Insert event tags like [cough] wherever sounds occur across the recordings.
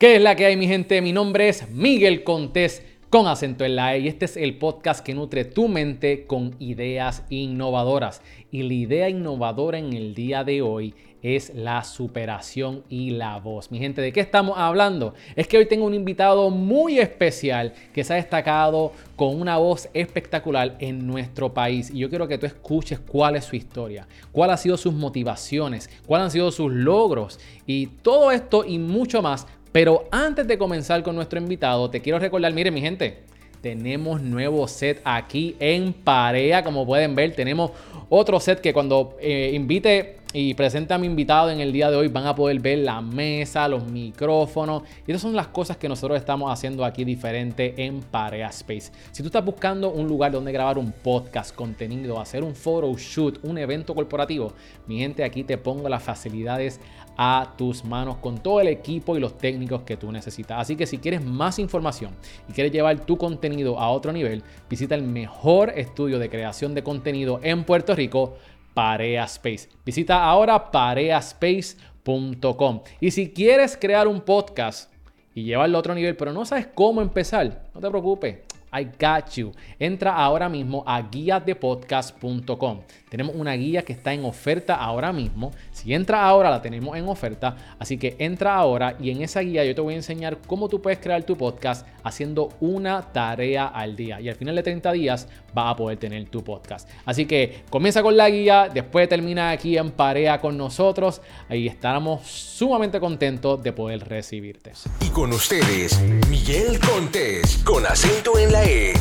¿Qué es la que hay, mi gente? Mi nombre es Miguel Contés con acento en la E y este es el podcast que nutre tu mente con ideas innovadoras. Y la idea innovadora en el día de hoy es la superación y la voz. Mi gente, ¿de qué estamos hablando? Es que hoy tengo un invitado muy especial que se ha destacado con una voz espectacular en nuestro país. Y yo quiero que tú escuches cuál es su historia, cuáles han sido sus motivaciones, cuáles han sido sus logros y todo esto y mucho más pero antes de comenzar con nuestro invitado, te quiero recordar, miren mi gente, tenemos nuevo set aquí en Parea, como pueden ver, tenemos otro set que cuando eh, invite y presente a mi invitado en el día de hoy van a poder ver la mesa, los micrófonos. Y esas son las cosas que nosotros estamos haciendo aquí diferente en Parea Space. Si tú estás buscando un lugar donde grabar un podcast, contenido, hacer un photo shoot, un evento corporativo, mi gente, aquí te pongo las facilidades a tus manos con todo el equipo y los técnicos que tú necesitas. Así que si quieres más información y quieres llevar tu contenido a otro nivel, visita el mejor estudio de creación de contenido en Puerto Rico, Parea Space. Visita ahora pareaspace.com. Y si quieres crear un podcast y llevarlo a otro nivel, pero no sabes cómo empezar, no te preocupes. I got you. Entra ahora mismo a guiadepodcast.com. Tenemos una guía que está en oferta ahora mismo. Si entra ahora, la tenemos en oferta. Así que entra ahora y en esa guía yo te voy a enseñar cómo tú puedes crear tu podcast haciendo una tarea al día. Y al final de 30 días vas a poder tener tu podcast. Así que comienza con la guía, después termina aquí en Parea con nosotros. Ahí estaremos sumamente contentos de poder recibirte. Y con ustedes, Miguel Contés, con acento en la E.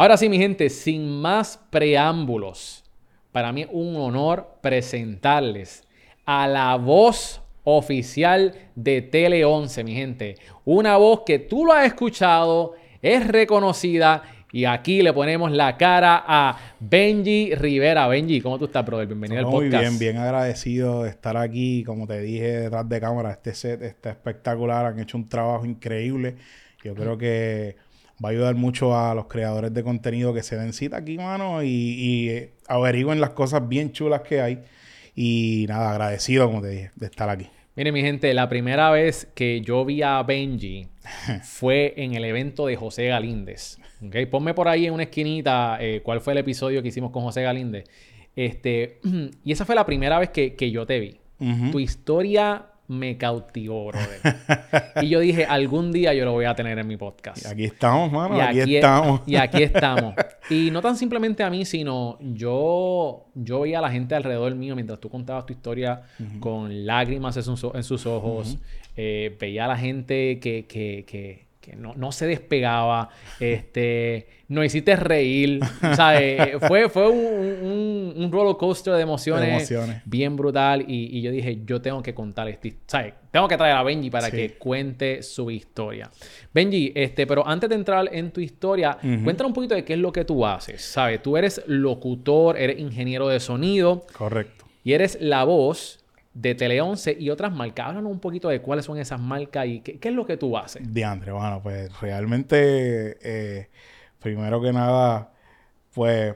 Ahora sí, mi gente, sin más preámbulos, para mí es un honor presentarles a la voz oficial de Tele 11, mi gente. Una voz que tú lo has escuchado, es reconocida y aquí le ponemos la cara a Benji Rivera. Benji, ¿cómo tú estás, brother? Bienvenido al podcast. Muy bien, bien agradecido de estar aquí. Como te dije, detrás de cámara, este set está espectacular. Han hecho un trabajo increíble. Yo creo que va a ayudar mucho a los creadores de contenido que se den cita aquí, mano, y, y eh, averigüen las cosas bien chulas que hay. Y nada, agradecido, como te dije, de estar aquí. Mire, mi gente, la primera vez que yo vi a Benji [laughs] fue en el evento de José Galíndez. ¿okay? Ponme por ahí en una esquinita eh, cuál fue el episodio que hicimos con José Galíndez. Este, [clears throat] y esa fue la primera vez que, que yo te vi. Tu historia me cautivó, brother. y yo dije, algún día yo lo voy a tener en mi podcast. Y aquí estamos, mano. Y aquí, estamos. Y aquí [laughs] estamos. Y no tan simplemente a mí, sino yo, yo veía a la gente alrededor mío mientras tú contabas tu historia con lágrimas en sus, en sus ojos. Eh, veía a la gente que, que, que que no, no, se despegaba, este, nos hiciste reír, ¿sabes? [laughs] fue, fue un, un, roller coaster de emociones, bien brutal y, y, yo dije, yo tengo que contar este, ¿sabes? Tengo que traer a Benji para que cuente su historia. Benji, este, pero antes de entrar en tu historia, cuéntanos un poquito de qué es lo que tú haces, ¿sabes? Tú eres locutor, eres ingeniero de sonido. Correcto. Y eres la voz de Tele 11 y otras marcas. Háblanos un poquito de cuáles son esas marcas y qué, es lo que tú haces. De bueno, pues realmente, eh, primero que nada, pues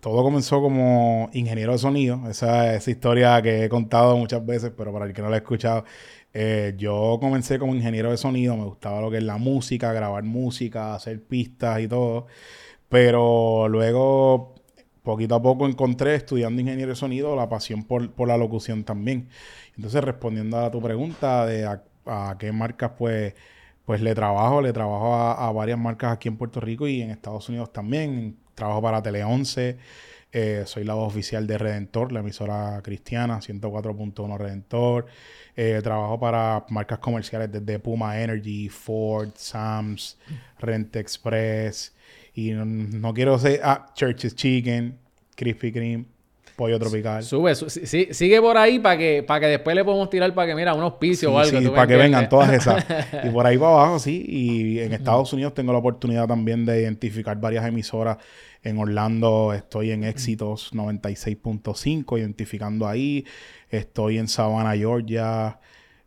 todo comenzó como ingeniero de sonido. Esa, esa historia que he contado muchas veces, pero para el que no la ha escuchado, eh, yo comencé como ingeniero de sonido. Me gustaba lo que es la música, grabar música, hacer pistas y todo. Pero luego poquito a poco encontré, estudiando ingeniería de sonido, la pasión por, la locución también. Entonces, respondiendo a tu pregunta de a, qué marcas, pues, pues le trabajo, le trabajo a, varias marcas aquí en Puerto Rico y en Estados Unidos también. Trabajo para Tele 11, eh, soy la voz oficial de Redentor, la emisora cristiana, 104.1 Redentor. Eh, trabajo para marcas comerciales desde Puma Energy, Ford, Sams, Rent Express. Y no, quiero ser. Ah, Church's Chicken, Crispy Cream, Pollo Tropical. Sube, sigue por ahí para que, para que después le podamos tirar para que, mira, unos pisos o algo. Sí, para que vengan todas esas. [laughs] y por ahí para abajo, sí. Y en Estados Unidos tengo la oportunidad también de identificar varias emisoras. En Orlando estoy en Éxitos 96.5, identificando ahí. Estoy en Savannah, Georgia.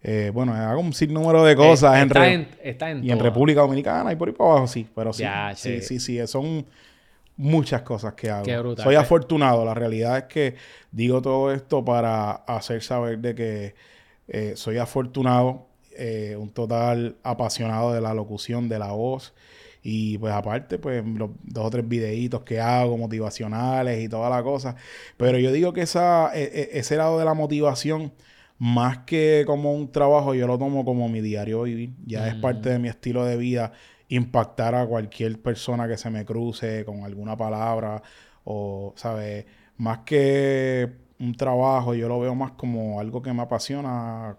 Eh, bueno, hago un sinnúmero de cosas. en, está en, y en República Dominicana y por ahí para abajo, sí. Pero sí, sí, sí, sí, son muchas cosas que hago. Qué brutal. Soy afortunado. La realidad es que digo todo esto para hacer saber de que eh, soy afortunado, eh, un total apasionado de la locución, de la voz. Y pues aparte, pues los dos o tres videitos que hago, motivacionales y toda la cosa. Pero yo digo que esa, e- e- ese lado de la motivación, más que como un trabajo, yo lo tomo como mi diario vivir. Ya es parte de mi estilo de vida impactar a cualquier persona que se me cruce con alguna palabra o, ¿sabes? Más que un trabajo, yo lo veo más como algo que me apasiona,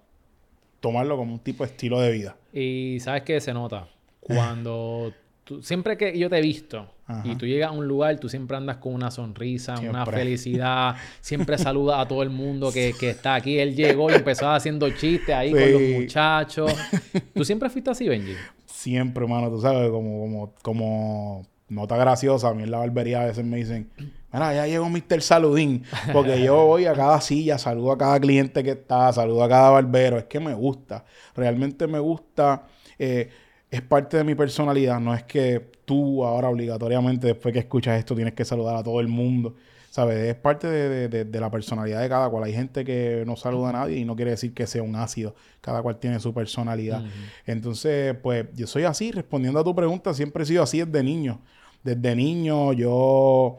tomarlo como un tipo de estilo de vida. Y sabes que se nota cuando [laughs] tú, siempre que yo te he visto Ajá. y tú llegas a un lugar, tú siempre andas con una sonrisa, una felicidad, siempre saludas a todo el mundo que, que está aquí. Él [laughs] llegó y empezó haciendo chistes ahí con los muchachos. [laughs] ¿Tú siempre fuiste así, Benji? Siempre, hermano, tú sabes, como, como, como nota graciosa, a mí en la barbería a veces me dicen, mira, ya llegó Mr. Saludín, porque yo [laughs] voy a cada silla, saludo a cada cliente que está, saludo a cada barbero, es que me gusta, realmente me gusta, eh, es parte de mi personalidad, no es que tú ahora obligatoriamente después que escuchas esto tienes que saludar a todo el mundo, ¿sabes? Es parte de, de- de- de la personalidad de cada cual. Hay gente que no saluda a nadie y no quiere decir que sea un ácido. Cada cual tiene su personalidad. Entonces, pues yo soy así, respondiendo a tu pregunta, siempre he sido así desde niño. Desde niño yo...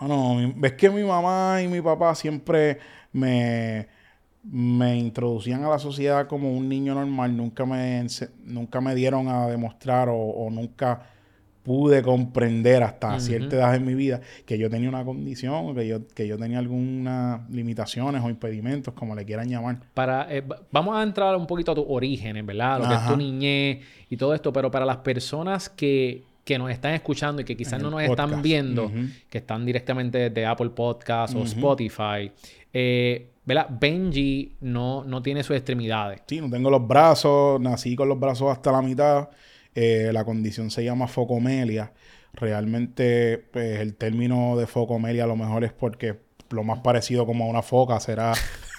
Bueno, ves que mi mamá y mi papá siempre me, me introducían a la sociedad como un niño normal. Nunca me, nunca me dieron a demostrar o, o nunca pude comprender hasta cierta edad en mi vida que yo tenía una condición, que yo, que yo tenía algunas limitaciones o impedimentos, como le quieran llamar. Para, eh, va- vamos a entrar un poquito a tus orígenes, ¿verdad? Lo que es tu niñez y todo esto, pero para las personas que, que nos están escuchando y que quizás no nos están viendo, que están directamente desde Apple Podcast o. Spotify, eh, ¿verdad? Benji no, no tiene sus extremidades. Sí, no tengo los brazos, nací con los brazos hasta la mitad. Eh, la condición se llama focomelia. Realmente, pues, el término de focomelia a lo mejor es porque lo más parecido como a una foca será.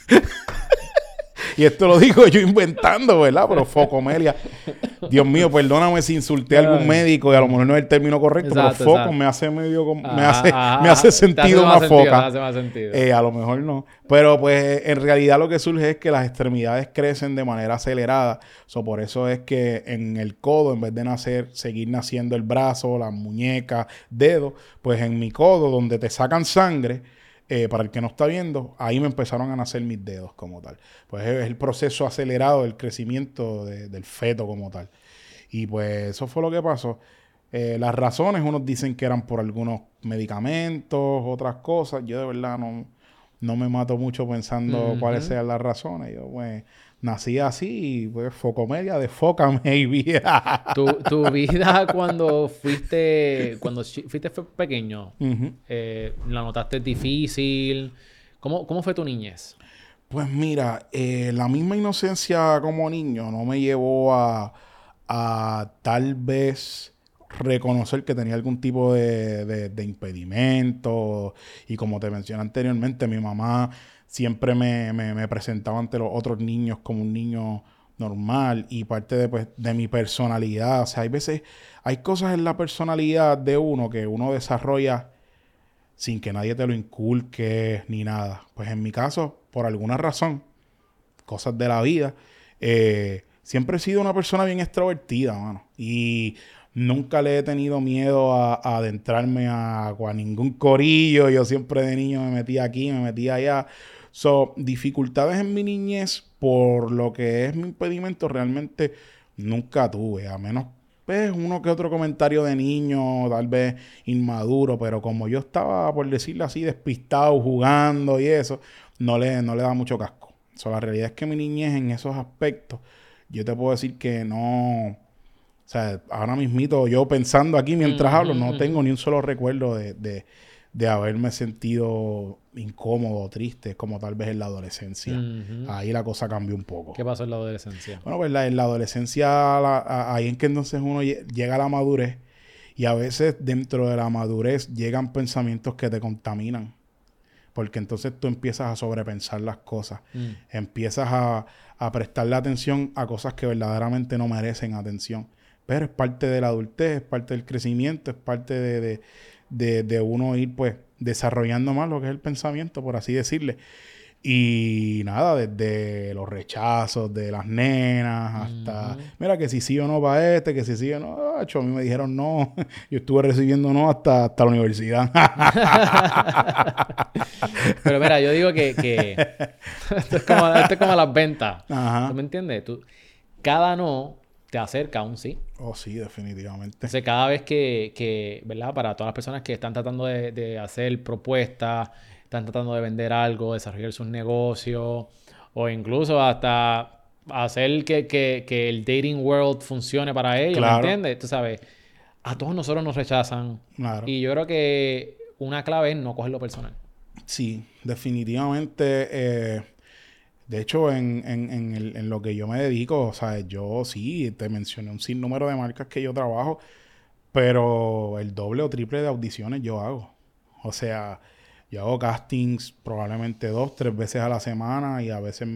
[laughs] y esto lo digo yo inventando, ¿verdad? Pero focomelia. Dios mío, perdóname si insulté a algún médico y a lo mejor no es el término correcto, Exacto, pero foco exacto. me hace medio como- me Ajá, hace, ajá, me hace sentido más una foca. hace sentido. Eh, a lo mejor no. Pero pues en realidad lo que surge es que las extremidades crecen de manera acelerada. So, por eso es que en el codo, en vez de nacer, seguir naciendo el brazo, la muñeca, dedo, pues en mi codo, donde te sacan sangre, eh, para el que no está viendo, ahí me empezaron a nacer mis dedos como tal. Pues es el proceso acelerado del crecimiento de- del feto como tal. Y pues eso fue lo que pasó. Eh, las razones, unos dicen que eran por algunos medicamentos, otras cosas. Yo de verdad no, no me mato mucho pensando Ujú. cuáles sean las razones. Yo pues nací así y pues focomedia de foca maybe. [laughs] Tu, tu vida [laughs] cuando fuiste, cuando fuiste pequeño, eh, ¿la notaste difícil? ¿Cómo, cómo fue tu niñez? Pues mira, eh, la misma inocencia como niño no me llevó a, a tal vez reconocer que tenía algún tipo de, de- de impedimento. Y como te mencioné anteriormente, mi mamá siempre me, me- presentaba ante los otros niños como un niño normal y parte de, pues, de mi personalidad. O sea, hay veces, hay cosas en la personalidad de uno que uno desarrolla sin que nadie te lo inculque ni nada. Pues en mi caso, por alguna razón, cosas de la vida, eh, siempre he sido una persona bien extrovertida, mano. Y nunca le he tenido miedo a, a adentrarme a, a ningún corillo. Yo siempre de niño me metía aquí, me metía allá. So, dificultades en mi niñez por lo que es mi impedimento realmente nunca tuve, a menos pues uno que otro comentario de niño, tal vez inmaduro, pero como yo estaba, por decirlo así, despistado, jugando y eso, no le, no le da mucho casco. So, la realidad es que mi niñez en esos aspectos, yo te puedo decir que no, o sea, ahora mismito yo pensando aquí mientras hablo, no tengo ni un solo recuerdo de, de, de haberme sentido incómodo triste, como tal vez en la adolescencia. Ahí la cosa cambió un poco. ¿Qué pasó en la adolescencia? Bueno, pues la- en la adolescencia, la- a- ahí en que entonces uno lle- llega a la madurez y a veces dentro de la madurez llegan pensamientos que te contaminan. Porque entonces tú empiezas a sobrepensar las cosas. Mm. Empiezas a, a prestarle atención a cosas que verdaderamente no merecen atención. pero es parte de la adultez, es parte del crecimiento, es parte de, de, de, de uno ir pues desarrollando más lo que es el pensamiento, por así decirle. Y nada, desde los rechazos de las nenas hasta, mira, que si sí o no va este, que si sí o no, a mí me dijeron no, [laughs] yo estuve recibiendo no hasta, hasta la universidad. [laughs] Pero mira, yo digo que, que [laughs] esto, es como, esto, es como, las ventas. ¿Tú me entiendes? Tú, cada no te acerca a un sí. Oh, sí, definitivamente. Entonces, cada vez que, que ¿verdad? Para todas las personas que están tratando de, de hacer propuestas, están tratando de vender algo, desarrollar sus negocios, o incluso hasta hacer que, que, que el dating world funcione para ellos, ¿me entiendes? Tú sabes, a todos nosotros nos rechazan. Claro. Y yo creo que una clave es no cogerlo personal. Sí, definitivamente. Eh, de hecho, en, en, en, el, en, lo que yo me dedico, o sea, yo sí, te mencioné un sinnúmero de marcas que yo trabajo, pero el doble o triple de audiciones yo hago. O sea, yo hago castings probablemente dos, tres veces a la semana y a veces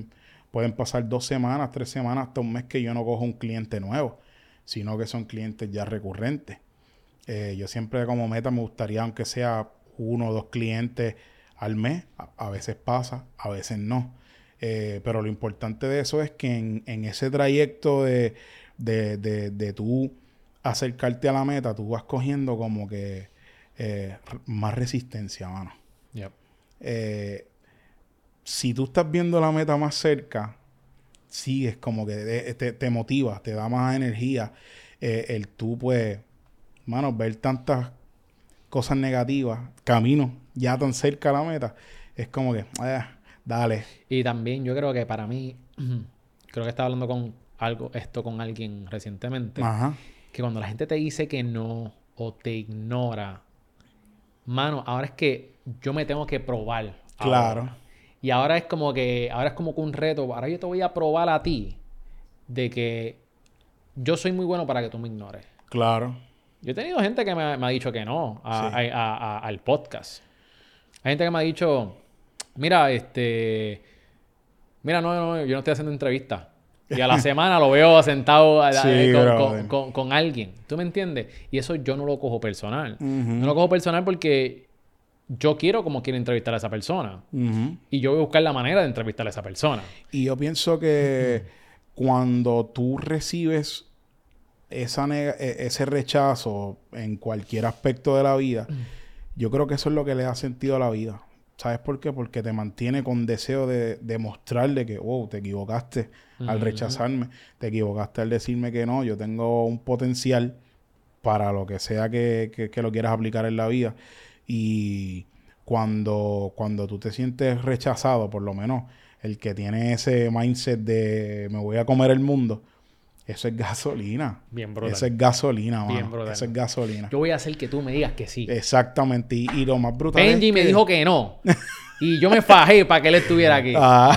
pueden pasar dos semanas, tres semanas, hasta un mes que yo no cojo un cliente nuevo, sino que son clientes ya recurrentes. Eh, yo siempre como meta me gustaría, aunque sea uno o dos clientes al mes, a, veces pasa, a veces no. Eh, pero lo importante de eso es que en, ese trayecto de, de, de, tú acercarte a la meta, tú vas cogiendo como que eh, más resistencia, mano. Eh, si tú estás viendo la meta más cerca, sigues como que te, te motiva, te da más energía. el tú, pues, mano, ver tantas cosas negativas, caminos ya tan cerca a la meta, es como que, ah, dale. Y también yo creo que para mí, [clears throat] creo que estaba hablando con algo, esto con alguien recientemente, que cuando la gente te dice que no o te ignora, mano, ahora es que yo me tengo que probar. Claro. Y ahora es como que, ahora es como que un reto, ahora yo te voy a probar a ti de que yo soy muy bueno para que tú me ignores. Claro. Yo he tenido gente que me, ha dicho que no al podcast. Hay gente que me ha dicho, mira, este, mira, no, no, yo no estoy haciendo entrevistas. Y a la [laughs] semana lo veo sentado con, alguien. ¿Tú me entiendes? Y eso yo no lo cojo personal. No lo cojo personal porque yo quiero como quiero entrevistar a esa persona. Y yo voy a buscar la manera de entrevistar a esa persona. Y yo pienso que cuando tú recibes esa e, ese rechazo en cualquier aspecto de la vida, yo creo que eso es lo que le da sentido a la vida. ¿Sabes por qué? Porque te mantiene con deseo de demostrarle que, wow, te equivocaste al rechazarme, te equivocaste al decirme que no, yo tengo un potencial para lo que sea que, que, lo quieras aplicar en la vida. Y cuando, cuando tú te sientes rechazado, por lo menos el que tiene ese mindset de me voy a comer el mundo, eso es gasolina. Bien brutal. Eso es gasolina, mano. Bien brutal. Eso es gasolina. Yo voy a hacer que tú me digas que sí. Exactamente. Y, lo más brutal Benji me dijo que no. [laughs] y yo me fajé para que él estuviera aquí. Ah.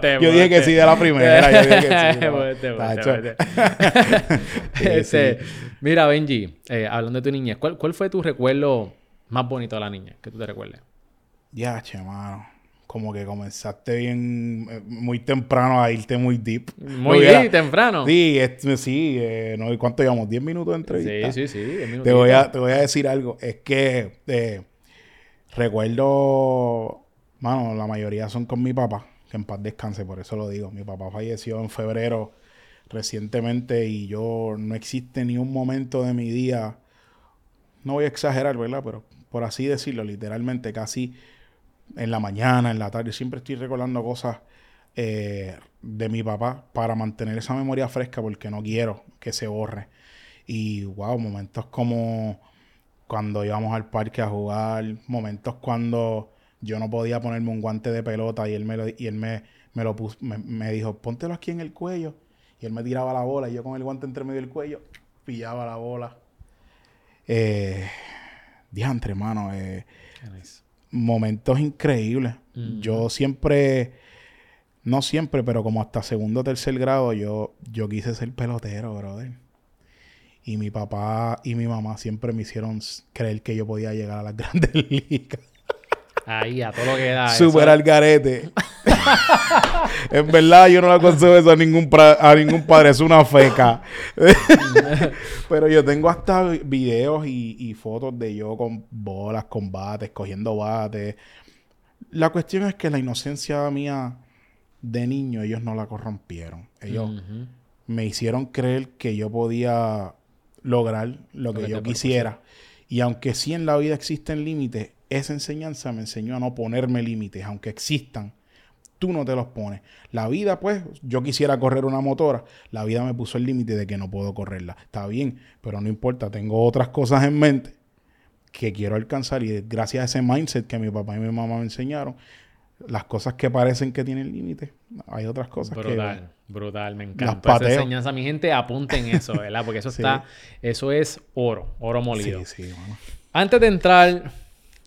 [laughs] yo dije que sí de la primera. yo dije que sí. Mira, Benji, eh, hablando de tu niñez, ¿cuál, ¿cuál fue tu recuerdo más bonito de la niña que tú te recuerdes? Ya, che, mano como que comenzaste bien eh, muy temprano a irte muy deep. Muy deep, temprano. Sí, sí, eh, no, ¿cuánto llevamos? ¿10 minutos de entrevista? Sí, sí, sí. Te voy, a, te voy a decir algo. Es que eh, recuerdo, mano, la mayoría son con mi papá, que en paz descanse, por eso lo digo. Mi papá falleció en febrero recientemente y yo no existe ni un momento de mi día, no voy a exagerar, ¿verdad? Pero por así decirlo, literalmente casi en la mañana, en la tarde. Siempre estoy recordando cosas eh, de mi papá para mantener esa memoria fresca porque no quiero que se borre. Y wow, momentos como cuando íbamos al parque a jugar, momentos cuando yo no podía ponerme un guante de pelota y él me lo, y él me, me lo puso, me, dijo, póntelo aquí en el cuello. Y él me tiraba la bola y yo con el guante entre medio del cuello pillaba la bola. Eh, diantre, hermano. Eh, momentos increíbles. Yo siempre, no siempre, pero como hasta segundo o tercer grado, yo, yo quise ser pelotero, brother. Y mi papá y mi mamá siempre me hicieron creer que yo podía llegar a las [laughs] grandes ligas. Ahí, a todo lo que da. Super al garete. [laughs] en verdad yo no le aconsejo eso a ningún, a ningún padre, es una feca. [laughs] Pero yo tengo hasta videos y, y fotos de yo con bolas, con bates, cogiendo bates. La cuestión es que la inocencia mía de niño, ellos no la corrompieron. Ellos me hicieron creer que yo podía lograr lo que que yo quisiera. Y aunque sí en la vida existen límites, esa enseñanza me enseñó a no ponerme límites, aunque existan. Tú no te los pones. La vida, pues, yo quisiera correr una motora. La vida me puso el límite de que no puedo correrla. Está bien, pero no importa. Tengo otras cosas en mente que quiero alcanzar. Y gracias a ese mindset que mi papá y mi mamá me enseñaron, las cosas que parecen que tienen límites, hay otras cosas que... Brutal, brutal, me encanta. Esa enseñanza, mi gente, apunten eso, ¿verdad? Porque eso [laughs] Sí. está, eso es oro, oro molido. Sí, sí. Antes de entrar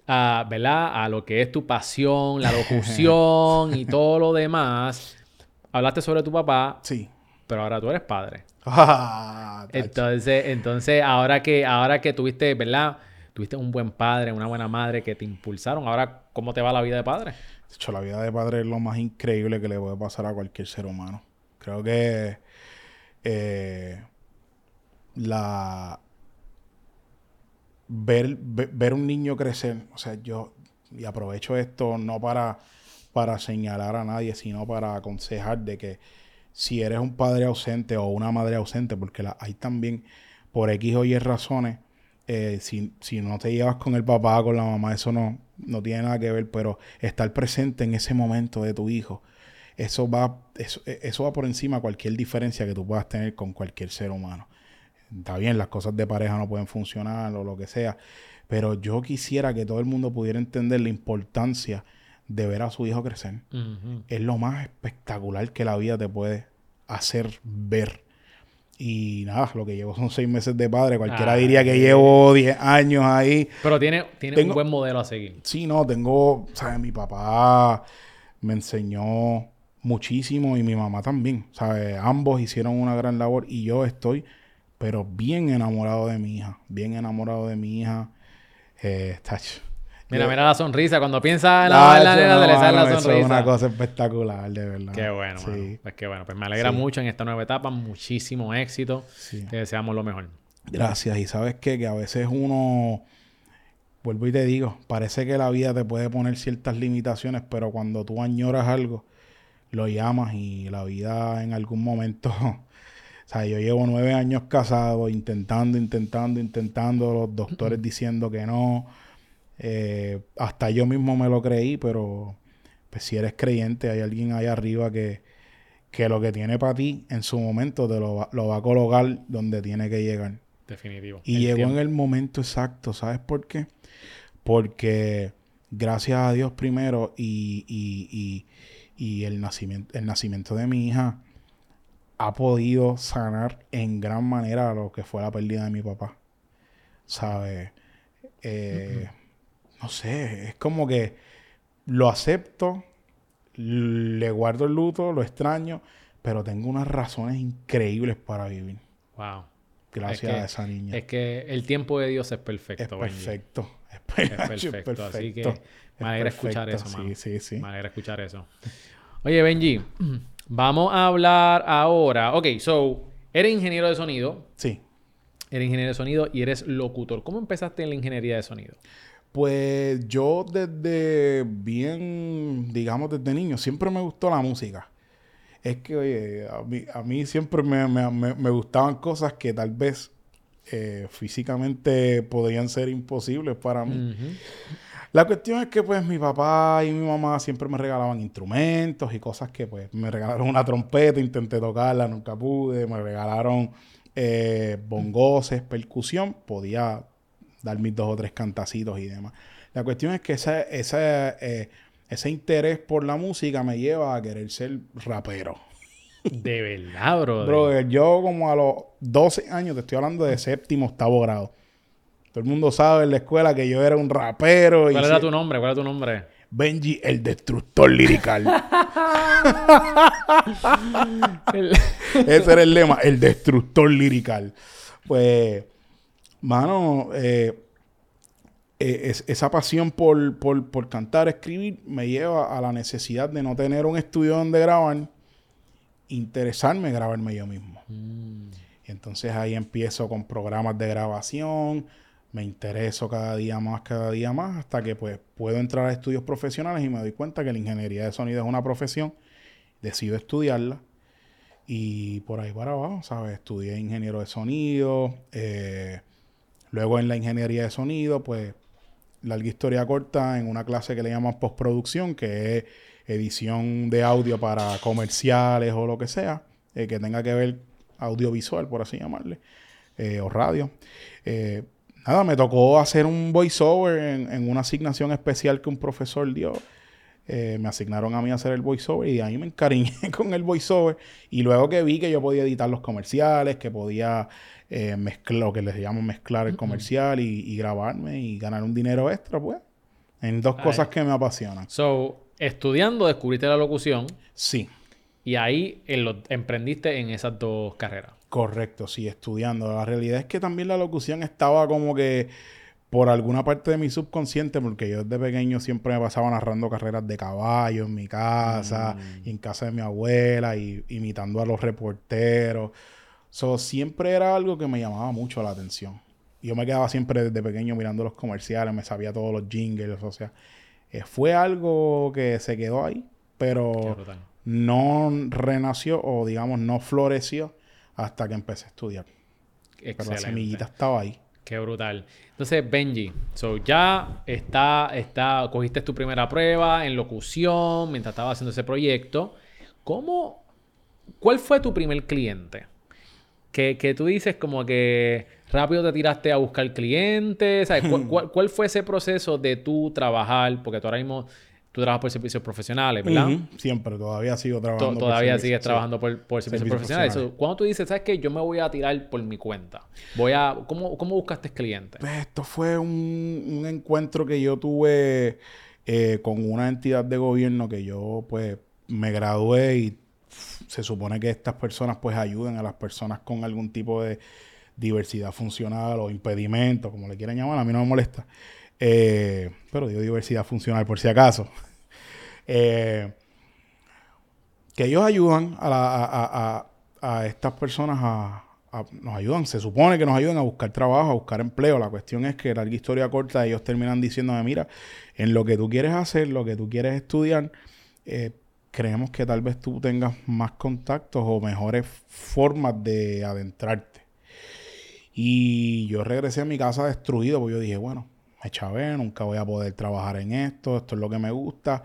a, ¿verdad? a lo que es tu pasión, la locución y [laughs] todo lo demás, hablaste sobre tu papá, Sí. pero ahora tú eres padre. Ah. Entonces, entonces ahora que ahora que tuviste, ¿verdad? Tuviste un buen padre, una buena madre que te impulsaron. Ahora, ¿cómo te va la vida de padre? De hecho, la vida de padre es lo más increíble que le puede pasar a cualquier ser humano. Creo que eh, la ver, ve- ver un niño crecer, o sea, yo y aprovecho esto no para, para señalar a nadie, sino para aconsejar de que si eres un padre ausente o una madre ausente, porque la, hay también por X o Y razones, eh, si, si no te llevas con el papá, con la mamá, eso no, no tiene nada que ver, pero estar presente en ese momento de tu hijo, eso va, eso, eso va por encima de cualquier diferencia que tú puedas tener con cualquier ser humano. Está bien, las cosas de pareja no pueden funcionar o lo que sea, pero yo quisiera que todo el mundo pudiera entender la importancia de ver a su hijo crecer. Es lo más espectacular que la vida te puede hacer ver. Y nada, lo que llevo son seis meses de padre. Cualquiera Ah, diría que llevo 10 años ahí. Pero tiene, tiene Tengo- un buen modelo a seguir. Sí, no, tengo, ¿sabes? Mi papá me enseñó muchísimo y mi mamá también, ¿sabes? Ambos hicieron una gran labor y yo estoy, pero bien enamorado de mi hija, bien enamorado de mi hija. Eh, tacho. Mira, mira la sonrisa. Cuando piensa en la, la no, se le sale la sonrisa. es una cosa espectacular, de verdad. Qué bueno, Sí. mano. Pues qué bueno. Pues me alegra Sí. mucho en esta nueva etapa. Muchísimo éxito. Sí. Te deseamos lo mejor. Gracias. Y sabes qué? que a veces uno, vuelvo y te digo, parece que la vida te puede poner ciertas limitaciones, pero cuando tú añoras algo, lo llamas y la vida en algún momento, [laughs] o sea, yo llevo nueve años casado, intentando, intentando, intentando, los doctores diciendo que no, eh, hasta yo mismo me lo creí, pero pues si eres creyente, hay alguien ahí arriba que, que lo que tiene para ti en su momento te lo va, lo va a colocar donde tiene que llegar. Definitivo. Y llegó en el momento exacto, ¿sabes por qué? Porque gracias a Dios primero y, y- y- y el, nacimiento, el nacimiento de mi hija ha podido sanar en gran manera lo que fue la pérdida de mi papá. ¿Sabes? Eh, No sé, es como que lo acepto, le guardo el luto, lo extraño, pero tengo unas razones increíbles para vivir. Wow. Gracias Es que- a esa niña. Es que el tiempo de Dios es perfecto. Es Benji. perfecto. Es [laughs] perfecto. Así que me alegra escuchar eso, Sí, mano. sí, sí. Me alegra escuchar eso. Oye, Benji, [clears throat] vamos a hablar ahora. Ok, so, eres ingeniero de sonido. Sí. Eres ingeniero de sonido y eres locutor. ¿Cómo empezaste en la ingeniería de sonido? Pues yo desde bien, digamos, desde niño, siempre me gustó la música. Es que, oye, a mí, a mí siempre me, me- me- me gustaban cosas que tal vez eh, físicamente podrían ser imposibles para mí. Ujú. La cuestión es que pues mi papá y mi mamá siempre me regalaban instrumentos y cosas que pues me regalaron una trompeta, intenté tocarla, nunca pude, me regalaron eh, bongoses, percusión, podía dar mis dos o tres cantacitos y demás. La cuestión es que ese, ese, eh, ese interés por la música me lleva a querer ser rapero. De verdad, bro. Brother, yo como a los 12 años, te estoy hablando de séptimo, octavo grado. Todo el mundo sabe en la escuela que yo era un rapero. y ¿Cuál era si- tu nombre? ¿Cuál era tu nombre? Benji, el destructor lirical. [laughs] Ese era el lema, el destructor lirical. Pues, mano, eh, eh, esa pasión por, por, cantar, escribir, me lleva a la necesidad de no tener un estudio donde grabar, interesarme en grabarme yo mismo. Mm. Y entonces ahí empiezo con programas de grabación, me intereso cada día más, cada día más, hasta que pues puedo entrar a estudios profesionales y me doy cuenta que la ingeniería de sonido es una profesión, decido estudiarla y por ahí para abajo, ¿sabes? Estudié ingeniero de sonido, eh, luego en la ingeniería de sonido, pues larga historia corta en una clase que le llaman postproducción, que es edición de audio para comerciales o lo que sea, eh, que tenga que ver audiovisual, por así llamarle, eh, o radio. Nada, me tocó hacer un voiceover en, en, una asignación especial que un profesor dio. me asignaron a mí a hacer el voiceover y de ahí me encariñé [laughs] con el voiceover. Y luego que vi que yo podía editar los comerciales, que podía eh, mezclar, lo que les llamo mezclar el comercial y, grabarme y ganar un dinero extra, pues. En dos cosas que me apasionan. So, estudiando descubriste la locución. Sí. Y ahí lo, emprendiste en esas dos carreras. Correcto, sí, estudiando. La realidad es que también la locución estaba como que por alguna parte de mi subconsciente, porque yo desde pequeño siempre me pasaba narrando carreras de caballo en mi casa, y mm. en casa de mi abuela, y imitando a los reporteros. So, siempre era algo que me llamaba mucho la atención. Yo me quedaba siempre desde pequeño mirando los comerciales, me sabía todos los jingles, o sea, eh, fue algo que se quedó ahí, pero no renació o digamos no floreció hasta que empecé a estudiar. Pero la semillita estaba ahí. Qué brutal. Entonces, Benji, so ya está, está, cogiste tu primera prueba en locución mientras estaba haciendo ese proyecto. ¿Cómo, cuál fue tu primer cliente? que, tú dices como que rápido te tiraste a buscar clientes. ¿sabes? ¿Cuál, [laughs] fue ese proceso de tú trabajar? Porque tú ahora mismo tú trabajas por servicios profesionales, ¿verdad? Siempre, todavía sigo trabajando. todavía sigues trabajando por, servicios, profesionales. cuando tú dices, ¿sabes qué? Yo me voy a tirar por mi cuenta. Voy a... ¿Cómo, cómo buscaste clientes? Pues esto fue un, encuentro que yo tuve eh, con una entidad de gobierno que yo, pues, me gradué y se supone que estas personas pues ayuden a las personas con algún tipo de diversidad funcional o impedimento, como le quieran llamar, a mí no me molesta. Eh, pero digo diversidad funcional por si acaso. [laughs] Eh, que ellos ayudan a, estas personas a, nos ayudan, se supone que nos ayudan a buscar trabajo, a buscar empleo. La cuestión es que, larga historia corta, ellos terminan diciéndome, mira, en lo que tú quieres hacer, lo que tú quieres estudiar, eh, creemos que tal vez tú tengas más contactos o mejores formas de adentrarte. Y yo regresé a mi casa destruido porque yo dije, bueno, me chavé, nunca voy a poder trabajar en esto, esto es lo que me gusta.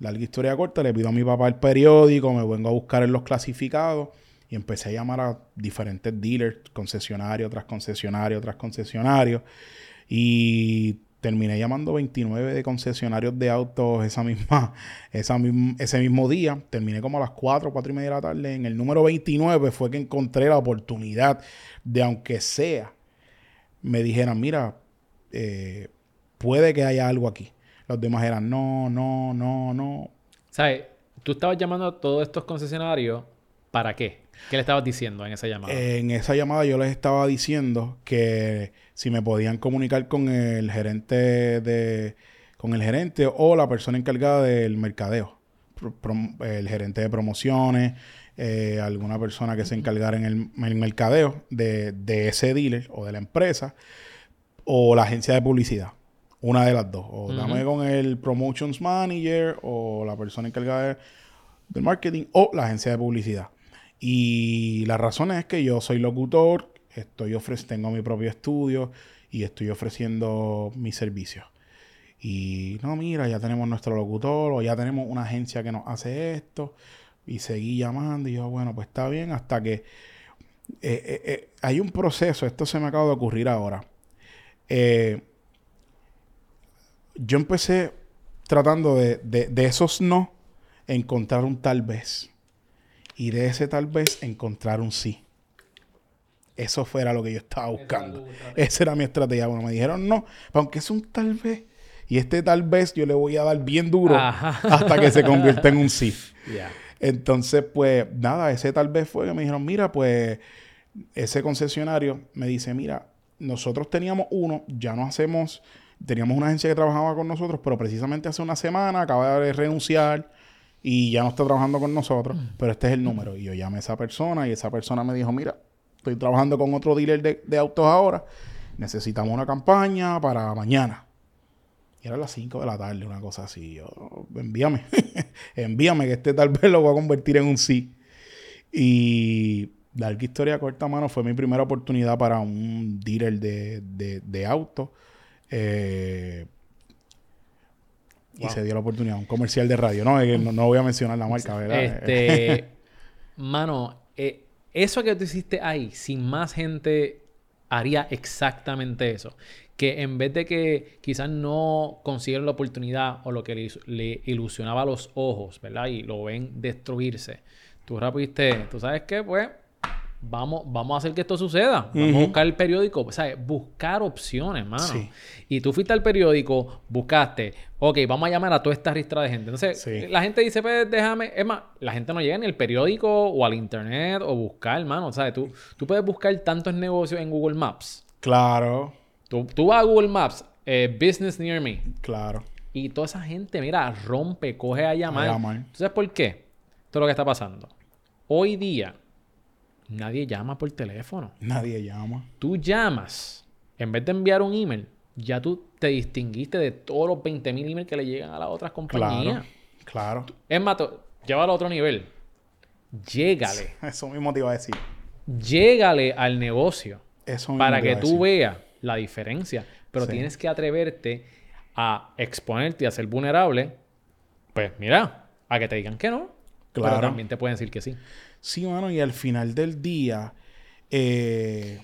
Larga historia corta, le pido a mi papá el periódico, me vengo a buscar en los clasificados y empecé a llamar a diferentes dealers, concesionarios tras concesionarios tras concesionarios. Y terminé llamando 29 de concesionarios de autos esa misma, esa ese mismo día. Terminé como a las 4, 4 y media de la tarde. En el número 29 fue que encontré la oportunidad de, aunque sea, me dijeran, mira, eh, puede que haya algo aquí. Los demás eran, no, no, no, no. ¿Sabes? Tú estabas llamando a todos estos concesionarios, ¿para qué? ¿Qué le estabas diciendo en esa llamada? En esa llamada yo les estaba diciendo que si me podían comunicar con el gerente de con el gerente o la persona encargada del mercadeo, el gerente de promociones, eh, alguna persona que se encargara en el, mercadeo de, ese dealer o de la empresa o la agencia de publicidad. Una de las dos. O dame con el promotions manager o la persona encargada del marketing o la agencia de publicidad. Y la razón es que yo soy locutor, estoy tengo mi propio estudio y estoy ofreciendo mis servicios. Y no, mira, ya tenemos nuestro locutor o ya tenemos una agencia que nos hace esto. Y seguí llamando y yo, bueno, pues está bien hasta que eh, eh, eh, hay un proceso, esto se me acaba de ocurrir ahora. Yo empecé tratando de, de esos no encontrar un tal vez y de ese tal vez encontrar un sí. Eso fuera lo que yo estaba buscando. [laughs] Esa era mi estrategia. Bueno, me dijeron no, aunque es un tal vez. Y este tal vez yo le voy a dar bien duro [laughs] hasta que se convierta en un sí. Entonces, pues nada, ese tal vez fue que me dijeron, mira, pues ese concesionario me dice, mira, nosotros teníamos uno, ya no hacemos, teníamos una agencia que trabajaba con nosotros, pero precisamente hace una semana acaba de renunciar y ya no está trabajando con nosotros, Mm. pero este es el número. Y yo llamé a esa persona y esa persona me dijo, mira, estoy trabajando con otro dealer de, de autos ahora, necesitamos una campaña para mañana. Y era las 5 de la tarde, una cosa así. Yo, envíame, [laughs] envíame que este tal vez lo voy a convertir en un sí. Y larga historia corta, mano, fue mi primera oportunidad para un dealer de, de, de autos. Eh, Y se dio la oportunidad, un comercial de radio. No, no, no voy a mencionar la marca, ¿verdad? Este, [laughs] mano, eh, eso que tú hiciste ahí, sin más gente haría exactamente eso. Que en vez de que quizás no consiguieron la oportunidad o lo que le, le ilusionaba los ojos, ¿verdad? Y lo ven destruirse. Tú rapiste, ¿tú sabes qué? Pues vamos, vamos a hacer que esto suceda. Vamos a buscar el periódico. O sea, buscar opciones, mano. Sí. Y tú fuiste al periódico, buscaste, ok, vamos a llamar a toda esta ristra de gente. Entonces, Sí. la gente dice, pues déjame, es más, la gente no llega ni al periódico o al internet o buscar, hermano. ¿Sabes? Tú, tú puedes buscar tantos negocios en Google Maps. Claro, Tú, tú vas a Google Maps, eh, Business Near Me, claro. y toda esa gente, mira, rompe, coge a llamar. A llamar. ¿Tú sabes por qué? Esto es lo que está pasando. Hoy día, nadie llama por teléfono. Nadie llama. Tú llamas, en vez de enviar un email, ya tú te distinguiste de todos los 20.000 emails que le llegan a las otras compañías. Claro, claro. Es más, llévalo a otro nivel. Llégale. [laughs] Eso mismo te iba a decir. Llégale al negocio Eso mismo para te iba que a tú veas la diferencia. Pero Sí. tienes que atreverte a exponerte y a ser vulnerable. Pues mira, a que te digan que no. Pero Claro. también te pueden decir que sí. Sí, mano, y al final del día, eh,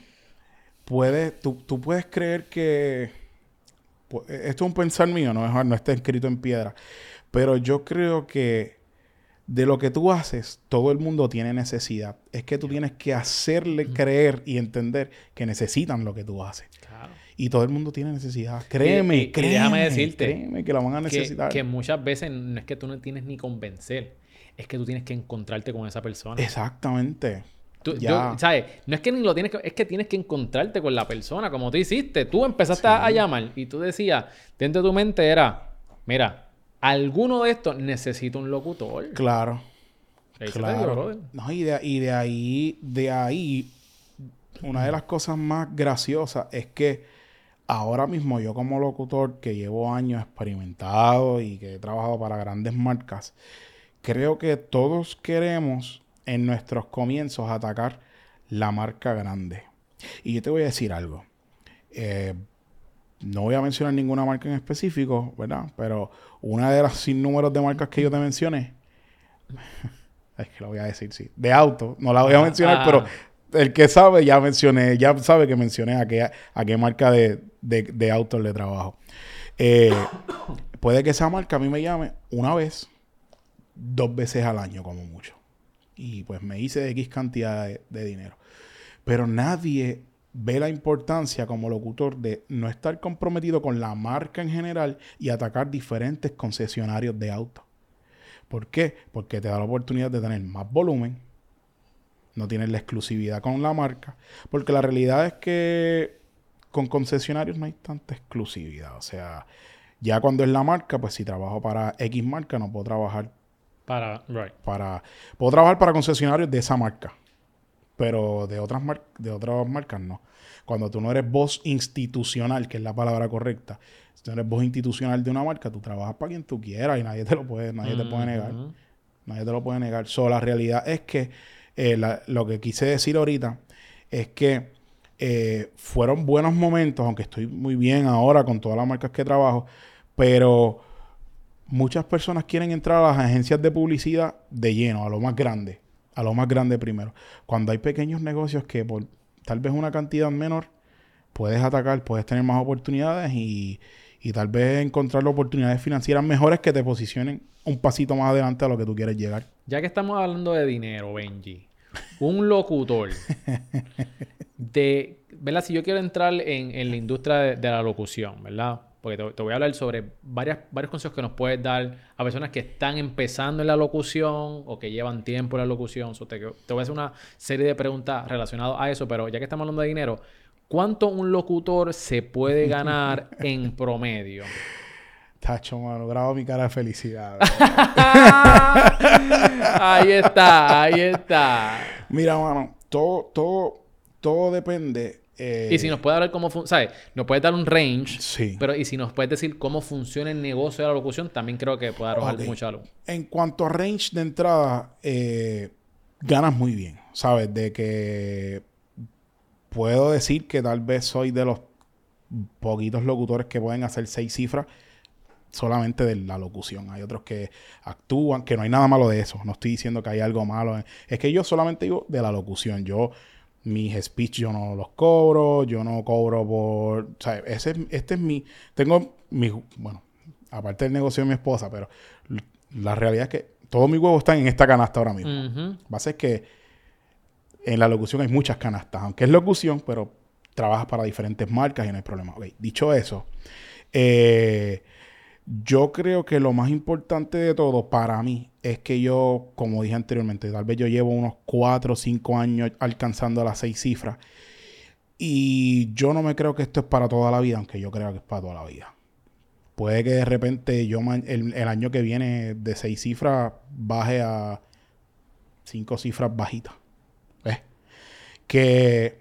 puedes, tú, tú puedes creer que. pu- Esto es un pensar mío, no, no está escrito en piedra. Pero yo creo que de lo que tú haces, todo el mundo tiene necesidad. Es que tú tienes que hacerle creer y entender que necesitan lo que tú haces. Claro. Y todo el mundo tiene necesidad. Créeme, y- y créeme. déjame decirte Créeme que la van a Que, necesitar. que muchas veces no es que tú no tienes ni convencer. Es que tú tienes que encontrarte con esa persona. Exactamente. Tú- Ya. yo- ¿sabes? No es que ni lo tienes que... Es que tienes que encontrarte con la persona, como tú hiciste. Tú empezaste a, a llamar y tú decías, dentro de tu mente era, mira, alguno de estos necesita un locutor. Claro. Ahí dio, Claro. No, y de, y de ahí, de ahí, una de las cosas más graciosas es que ahora mismo yo como locutor que llevo años experimentado y que he trabajado para grandes marcas, creo que todos queremos en nuestros comienzos atacar la marca grande. Y yo te voy a decir algo. Eh, no voy a mencionar ninguna marca en específico, ¿verdad? Pero una de las sinnúmeros de marcas que yo te mencioné, [laughs] es que lo voy a decir, sí. De auto. No la voy a Ah, mencionar, ah. pero el que sabe ya mencioné, ya sabe que mencioné a qué, a qué marca de, de, de autos le trabajo. Eh, puede que esa marca a mí me llame una vez, dos veces al año como mucho. Y pues me hice X cantidad de, dinero. Pero nadie ve la importancia como locutor de no estar comprometido con la marca en general y atacar diferentes concesionarios de autos. ¿Por qué? Porque te da la oportunidad de tener más volumen, no tienes la exclusividad con la marca, porque la realidad es que con concesionarios no hay tanta exclusividad. O sea, ya cuando es la marca, pues si trabajo para X marca, no puedo trabajar Para, right. para... Puedo trabajar para concesionarios de esa marca, pero de otras, mar- de otras marcas no. Cuando tú no eres voz institucional, que es la palabra correcta, si tú eres voz institucional de una marca, tú trabajas para quien tú quieras y nadie te lo puede, nadie te puede negar. Ujú. Nadie te lo puede negar. So, la realidad es que eh, la- lo que quise decir ahorita es que eh, fueron buenos momentos, aunque estoy muy bien ahora con todas las marcas que trabajo, pero muchas personas quieren entrar a las agencias de publicidad de lleno, a lo más grande, a lo más grande primero. Cuando hay pequeños negocios que por tal vez una cantidad menor puedes atacar, puedes tener más oportunidades y, y tal vez encontrar oportunidades financieras mejores que te posicionen un pasito más adelante a lo que tú quieres llegar. Ya que estamos hablando de dinero, Benji, un locutor [laughs] de, ¿verdad? Si yo quiero entrar en, en la industria de, de la locución, ¿verdad? Porque te, te voy a hablar sobre varias, varios consejos que nos puedes dar a personas que están empezando en la locución o que llevan tiempo en la locución. So, te, te voy a hacer una serie de preguntas relacionadas a eso, pero ya que estamos hablando de dinero, ¿Cuánto un locutor se puede ganar [laughs] en promedio? Tacho, mano, grabo mi cara de felicidad. [laughs] ahí está, ahí está. Mira, mano, todo, todo, todo depende. Eh, Y si nos puede hablar cómo funciona, ¿sabes? Nos puede dar un range, Sí. pero y si nos puedes decir cómo funciona el negocio de la locución, también creo que puede arrojar Ok. mucha luz. En cuanto a range de entrada, eh, ganas muy bien, ¿sabes? De que puedo decir que tal vez soy de los poquitos locutores que pueden hacer seis cifras solamente de la locución. Hay otros que actúan, que no hay nada malo de eso. No estoy diciendo que hay algo malo. Es que yo solamente digo de la locución. Yo, mis speech yo no los cobro, yo no cobro por... O sea, ese, es- este es mi... Tengo mi... Bueno, aparte del negocio de mi esposa, pero la realidad es que todos mis huevos están en esta canasta ahora mismo. Ujú. Va a ser que en la locución hay muchas canastas, aunque es locución, pero trabajas para diferentes marcas y no hay problema. Ok, dicho eso, eh, yo creo que lo más importante de todo para mí es que yo, como dije anteriormente, tal vez yo llevo unos 4 o 5 años alcanzando las seis cifras y yo no me creo que esto es para toda la vida, aunque yo creo que es para toda la vida. Puede que de repente yo el, año que viene de seis cifras baje a cinco cifras bajitas. ¿Ves? Que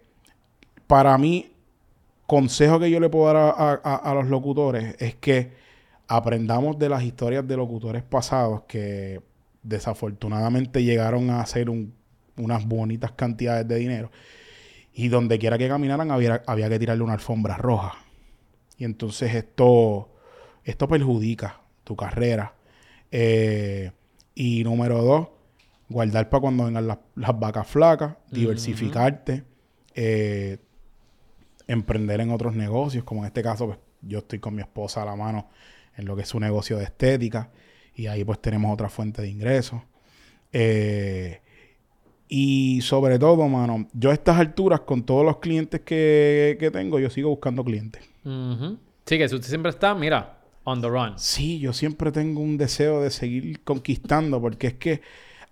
para mí, consejo que yo le puedo dar a- a- a los locutores es que aprendamos de las historias de locutores pasados que desafortunadamente llegaron a hacer un- unas bonitas cantidades de dinero y donde quiera que caminaran había, había que tirarle una alfombra roja. Y entonces esto, esto perjudica tu carrera. Eh, y número dos, guardar para cuando vengan las, las vacas flacas, diversificarte, eh, emprender en otros negocios, como en este caso, pues, yo estoy con mi esposa a la mano en lo que es su negocio de estética, y ahí pues tenemos otra fuente de ingresos. Eh, y sobre todo, mano, yo a estas alturas, con todos los clientes que, que tengo, yo sigo buscando clientes. Sí, que si usted siempre está, mira, on the run. Sí, yo siempre tengo un deseo de seguir conquistando, porque es que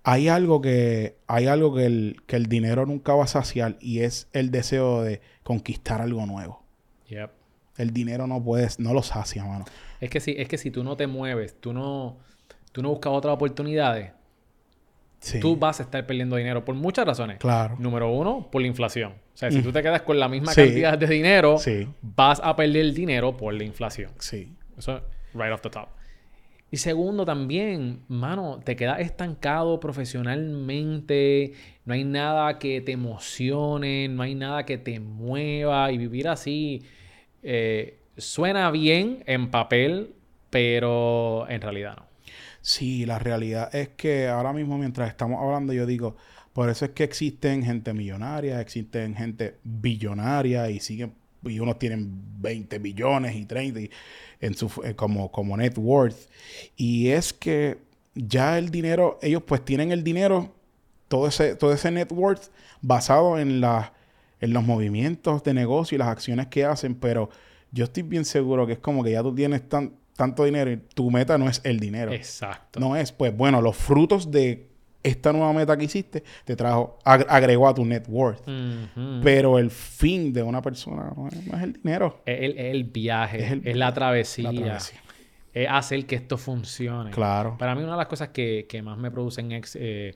hay algo que, hay algo que el, que el dinero nunca va a saciar y es el deseo de conquistar algo nuevo. Yep. El dinero no puedes, no lo sacia, mano. Es que si, es que si tú no te mueves, tú no, tú no buscas otras oportunidades, Sí, tú vas a estar perdiendo dinero por muchas razones. claro. Número uno, por la inflación. O sea, si tú te quedas con la misma Sí. cantidad de dinero, Sí, vas a perder dinero por la inflación. sí. Eso, right off the top. Y segundo, también, mano, te quedas estancado profesionalmente, no hay nada que te emocione, no hay nada que te mueva y vivir así eh, suena bien en papel, pero en realidad no. Sí, la realidad es que ahora mismo mientras estamos hablando yo digo, por eso es que existen gente millonaria, existen gente billonaria y siguen y unos tienen 20 billones y 30 y- en su eh, como como net worth. Y es que ya el dinero ellos pues tienen el dinero todo ese todo ese net worth basado en las en los movimientos de negocio y las acciones que hacen, pero yo estoy bien seguro que es como que ya tú tienes tan, tanto dinero y tu meta no es el dinero. Exacto. No es, pues bueno, los frutos de esta nueva meta que hiciste te trajo, ag- agregó a tu net worth. Pero el fin de una persona no es, no es el dinero. Es el, el viaje, Es la travesía, la travesía. es hacer que esto funcione. Claro. Para mí una de las cosas que, que más me producen es eh,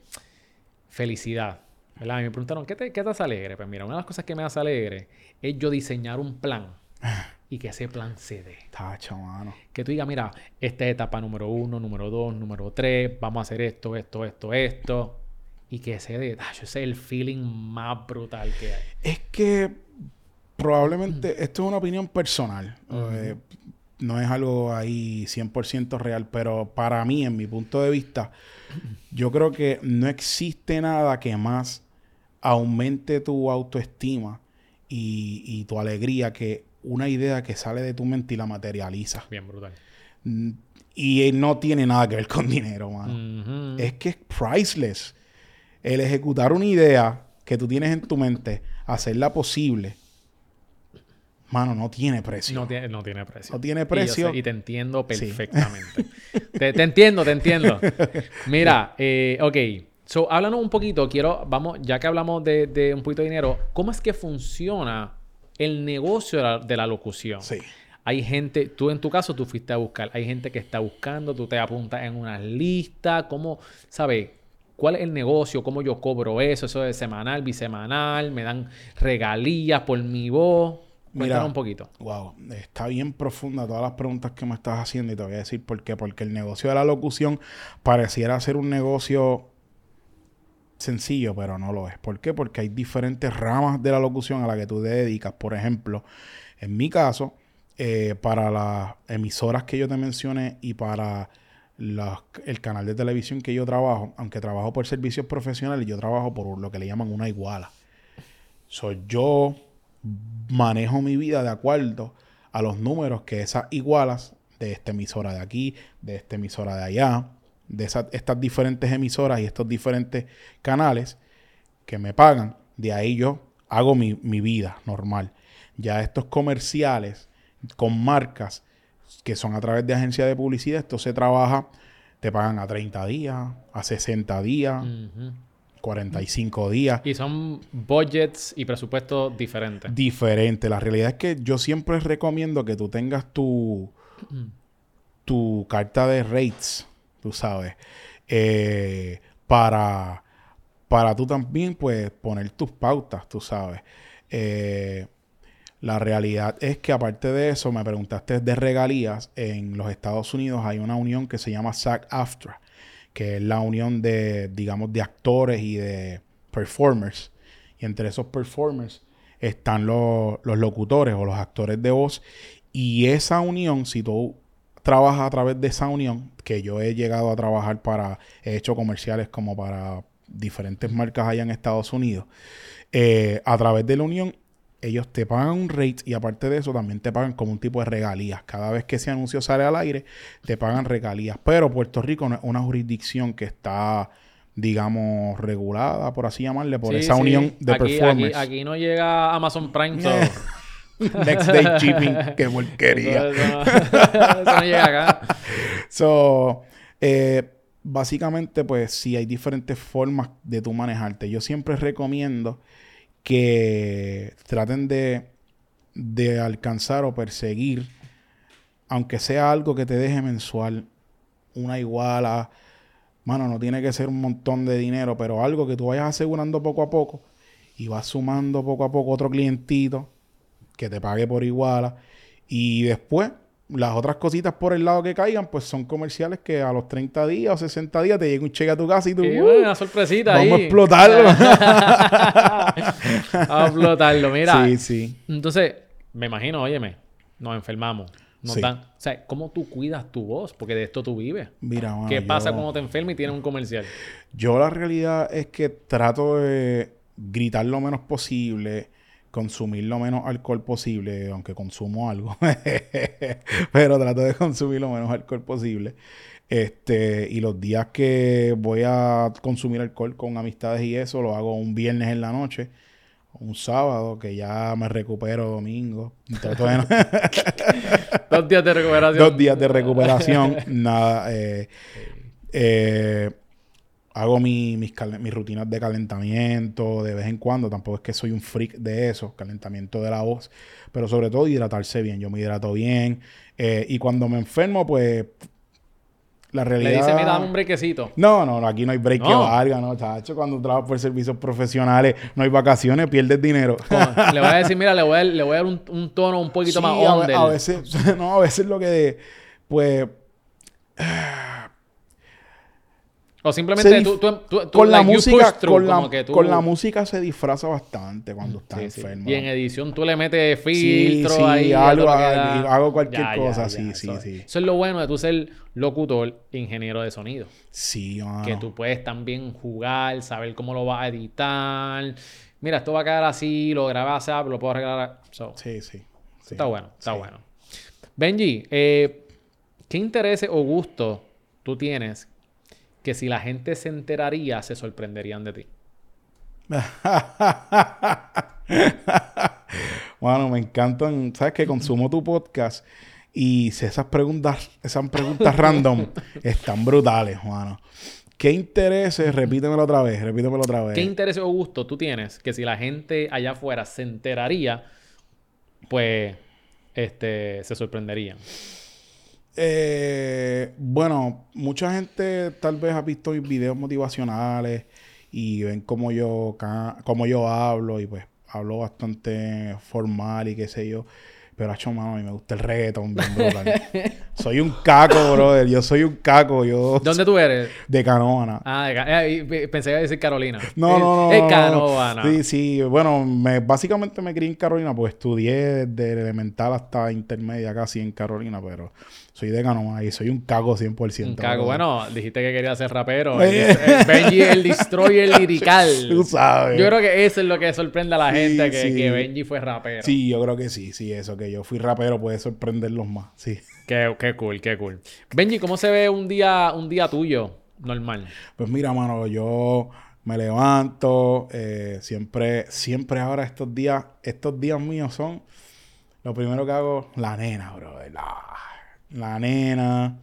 felicidad. ¿verdad? Y me preguntaron, ¿qué te, ¿qué te hace alegre? Pues mira, una de las cosas que me hace alegre es yo diseñar un plan [laughs] y que ese plan se dé. Tacha, mano. Que tú digas, mira, esta es etapa número uno, número dos, número tres, vamos a hacer esto, esto, esto, esto. Y que se dé. Tacho, ese es el feeling más brutal que hay. Es que probablemente esto es una opinión personal. Eh, no es algo ahí 100% real, pero para mí, en mi punto de vista, [clears throat] yo creo que no existe nada que más aumente tu autoestima y, y tu alegría que una idea que sale de tu mente y la materializa. Bien brutal. Mm, Y no tiene nada que ver con dinero, mano. Es que es priceless. El ejecutar una idea que tú tienes en tu mente, hacerla posible, mano, no tiene precio. No tiene, no tiene precio. No tiene Y precio. sé- Y, te entiendo Sí. perfectamente. [laughs] te, te entiendo, te entiendo. [laughs] Mira, eh, ok. So, háblanos un poquito. Quiero, vamos, ya que hablamos de, de un poquito de dinero, ¿cómo es que funciona el negocio de la, de la locución. Sí. Hay gente, tú en tu caso, tú fuiste a buscar. Hay gente que está buscando, tú te apuntas en una lista. ¿Cómo, sabes? ¿Cuál es el negocio? ¿Cómo yo cobro eso? ¿Eso es semanal, bisemanal? ¿Me dan regalías por mi voz? Cuéntanos Mira, un poquito. Wow, está bien profunda todas las preguntas que me estás haciendo y te voy a decir por qué. Porque el negocio de la locución pareciera ser un negocio sencillo, pero no lo es. ¿Por qué? Porque hay diferentes ramas de la locución a la que tú te dedicas. Por ejemplo, en mi caso, eh, para las emisoras que yo te mencioné y para el canal de televisión que yo trabajo, aunque trabajo por servicios profesionales, yo trabajo por lo que le llaman una iguala. Soy yo manejo mi vida de acuerdo a los números que esas igualas de esta emisora de aquí, de esta emisora de allá, de esas, estas diferentes emisoras y estos diferentes canales que me pagan, de ahí yo hago mi, mi vida normal. Ya estos comerciales con marcas que son a través de agencias de publicidad, esto se trabaja, te pagan a 30 días, a 60 días, Ujú. 45 días Y son budgets y presupuestos diferentes. diferente. La realidad es que yo siempre recomiendo que tú tengas tu, tu carta de rates, tú sabes, eh, para, para tú también, pues, poner tus pautas, tú sabes. Eh, la realidad es que aparte de eso, me preguntaste de regalías. En los Estados Unidos hay una unión que se llama SAG-AFTRA, que es la unión de, digamos, de actores y de performers. Y entre esos performers están los, los locutores o los actores de voz. Y esa unión, si tú trabajas a través de esa unión, que yo he llegado a trabajar para, he hecho comerciales como para diferentes marcas allá en Estados Unidos, eh, a través de la unión ellos te pagan un rate y aparte de eso también te pagan como un tipo de regalías. Cada vez que ese anuncio sale al aire, te pagan regalías. Pero Puerto Rico no es una jurisdicción que está, digamos, regulada, por así llamarle, por Sí, esa sí. unión de aquí, performers. Aquí, aquí no llega Amazon Prime. [laughs] so- [laughs] Next Day Shipping, qué [laughs] porquería. Eso, eso no, eso no llega acá. [laughs] So, eh, básicamente, pues sí, hay diferentes formas de tú manejarte. Yo siempre recomiendo que traten de, de alcanzar o perseguir, aunque sea algo que te deje mensual, una iguala. Mano, no tiene que ser un montón de dinero, pero algo que tú vayas asegurando poco a poco y vas sumando poco a poco otro clientito que te pague por iguala. Y después, las otras cositas por el lado que caigan, pues son comerciales que a los 30 días o 60 días te llega un cheque a tu casa y tú, "Uh, una sorpresita vamos a explotarlo. [laughs] Vamos [laughs] a explotarlo. Mira, sí, sí. entonces, me imagino, óyeme, nos enfermamos. Nos Sí. dan, o sea, ¿cómo tú cuidas tu voz? Porque de esto tú vives. Mira, mano, ¿Qué pasa yo- cuando te enfermas y tienes un comercial? Yo la realidad es que trato de gritar lo menos posible, consumir lo menos alcohol posible, aunque consumo algo, [laughs] pero trato de consumir lo menos alcohol posible. Este, y los días que voy a consumir alcohol con amistades y eso, lo hago un viernes en la noche, un sábado, que ya me recupero domingo. No- [laughs] Dos días de recuperación. dos días de recuperación, nada. eh, eh, hago mi- mis, mis rutinas de calentamiento de vez en cuando. Tampoco es que soy un freak de eso, calentamiento de la voz. Pero sobre todo hidratarse bien. Yo me hidrato bien. eh, y cuando me enfermo, pues la Le realidad... dice, mira, dame un brequecito. No, no, no, aquí no hay break que No. valga, no, chacho. Cuando trabajas por servicios profesionales, no hay vacaciones, pierdes dinero. [laughs] Le voy a decir, mira, le voy a, le voy a dar un, un tono un poquito Sí, más a, under. a veces, [laughs] no, a veces lo que, pues, O simplemente tú, tú, tú- con la like, música, through, con la, que tú- con la música se disfraza bastante cuando estás Sí, sí. enfermo. Y en edición tú le metes filtro sí, ahí. algo, queda- hago cualquier cosa, sí, sí, eso, sí. Eso es lo bueno de tú ser locutor, ingeniero de sonido. Sí, mano. Que tú puedes también jugar, saber cómo lo vas a editar. Mira, esto va a quedar así, lo grabas lo puedo arreglar. So, Sí, sí. sí. Está bueno, está bueno. Benji, eh, ¿qué intereses o gustos tú tienes que si la gente se enteraría se sorprenderían de ti? [laughs] Bueno, me encantan, ¿sabes que Consumo tu podcast y si esas preguntas, esas preguntas [laughs] random están brutales, mano. ¿Qué intereses? Repítemelo otra vez, repítemelo otra vez. ¿Qué intereses o gustos tú tienes que si la gente allá afuera se enteraría pues este, se sorprenderían? Eh, bueno, mucha gente tal vez ha visto mis videos motivacionales y ven cómo yo, cómo yo hablo y pues hablo bastante formal y qué sé yo. Pero, hacho, mano, a mí me gusta el reggaetón bien brutal. [laughs] soy un caco, brother. Yo soy un caco. Yo ¿Dónde tú eres? de Canoana. Ah, de eh, y- pensé que iba a decir Carolina. No, Eh, no, no. Es no, no. Canóvana. Sí, sí. Bueno, me, básicamente me crié en Carolina, pues estudié desde elemental hasta intermedia casi en Carolina, pero soy de Canóvana y soy un cago 100%. Un cago. Bueno, dijiste que quería ser rapero. Eh. El- el Benji, el destroyer lirical. [laughs] Tú sabes. Yo creo que eso es lo que sorprende a la Sí, gente, que, sí. que Benji fue rapero. Sí, yo creo que sí, sí, eso que yo fui rapero puede sorprenderlos más, sí. Qué, qué cool, qué cool. Benji, ¿cómo se ve un día, un día tuyo normal? Pues mira, mano, yo me levanto, eh, siempre, siempre ahora estos días, estos días míos son, lo primero que hago, la nena, bro, la, la nena.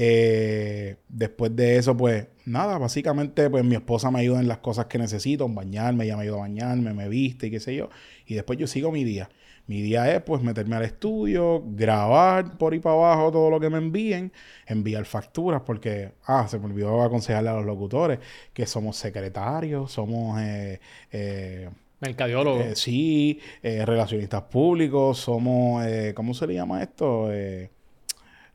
Eh, después de eso, pues nada, básicamente, pues mi esposa me ayuda en las cosas que necesito, en bañarme, ella me ayuda a bañarme, me viste y qué sé yo. Y después yo sigo mi día. Mi día es pues meterme al estudio, grabar por ahí para abajo todo lo que me envíen, enviar facturas, porque, ah, se me olvidó aconsejarle a los locutores que somos secretarios, somos, eh, eh, Mercadiólogo. eh, sí, eh, relacionistas públicos, somos, eh, ¿cómo se le llama esto? Eh,